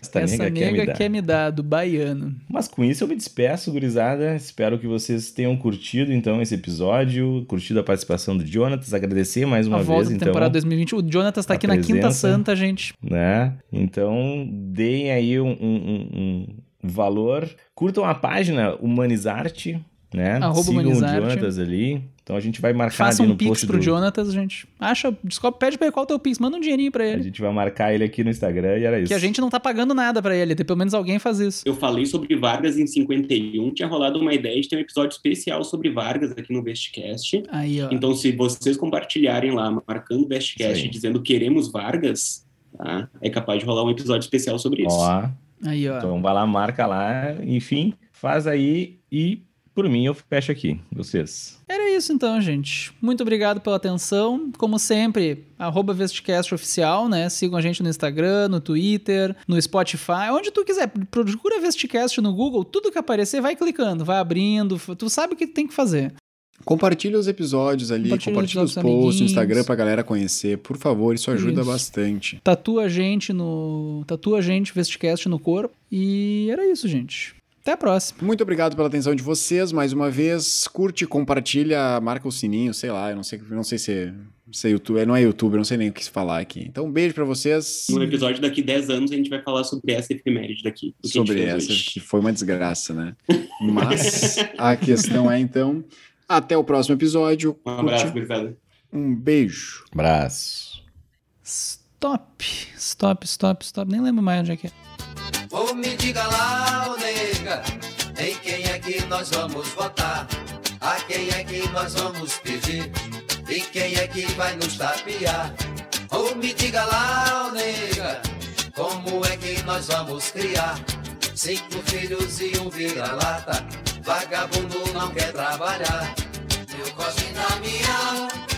Esta, Essa nega, nega quer, me dar. quer me dar, do baiano. Mas com isso eu me despeço, gurizada. Espero que vocês tenham curtido, então, esse episódio, curtido a participação do Jonatas, agradecer mais uma a vez, volta então. temporada 2020. O Jonatas tá aqui presença, na Quinta Santa, gente. Né? Então, deem aí um, um, um valor. Curtam a página Humanizarte, né? Arroba Sigam o Jonatas ali. Então a gente vai marcar Faça ali um no pix post pro do... Jonatas, gente. Acha, descobre, pede pra ele qual é o teu pix, manda um dinheirinho pra ele. A gente vai marcar ele aqui no Instagram e era isso. Que a gente não tá pagando nada pra ele, pelo menos alguém faz isso. Eu falei sobre Vargas em 51, tinha rolado uma ideia de ter um episódio especial sobre Vargas aqui no Vestcast. Aí, ó. Então se vocês compartilharem lá, marcando o Vestcast, dizendo queremos Vargas, tá? é capaz de rolar um episódio especial sobre isso. Ó. Aí, ó. Então vai lá, marca lá, enfim, faz aí e por mim, eu fecho aqui. Vocês. Era isso então, gente. Muito obrigado pela atenção. Como sempre, arroba Vestcast Oficial, né? Sigam a gente no Instagram, no Twitter, no Spotify, onde tu quiser. Procura Vestcast no Google, tudo que aparecer, vai clicando, vai abrindo. Tu sabe o que tem que fazer. Compartilha os episódios ali, compartilha, compartilha os, os posts no Instagram pra galera conhecer. Por favor, isso ajuda isso. bastante. Tatua a gente no. Tatua a gente, Vestcast no corpo. E era isso, gente. Até a próxima. Muito obrigado pela atenção de vocês mais uma vez. Curte, compartilha, marca o sininho, sei lá, eu não sei, não sei se, se é YouTube, não é YouTube, não sei nem o que se falar aqui. Então, um beijo para vocês. No episódio daqui 10 anos a gente vai falar sobre essa efeméride daqui. Sobre essa, hoje. que foi uma desgraça, né? Mas a questão é então, até o próximo episódio. Um abraço, obrigado. Um beijo. Abraço. Stop, stop, stop, stop. Nem lembro mais onde é que é. Ou me diga lá, ô nega, em quem é que nós vamos votar? A quem é que nós vamos pedir? E quem é que vai nos tapear? Ou me diga lá, ô nega, como é que nós vamos criar? Cinco filhos e um vira-lata, vagabundo não quer trabalhar. Meu Cosme Damião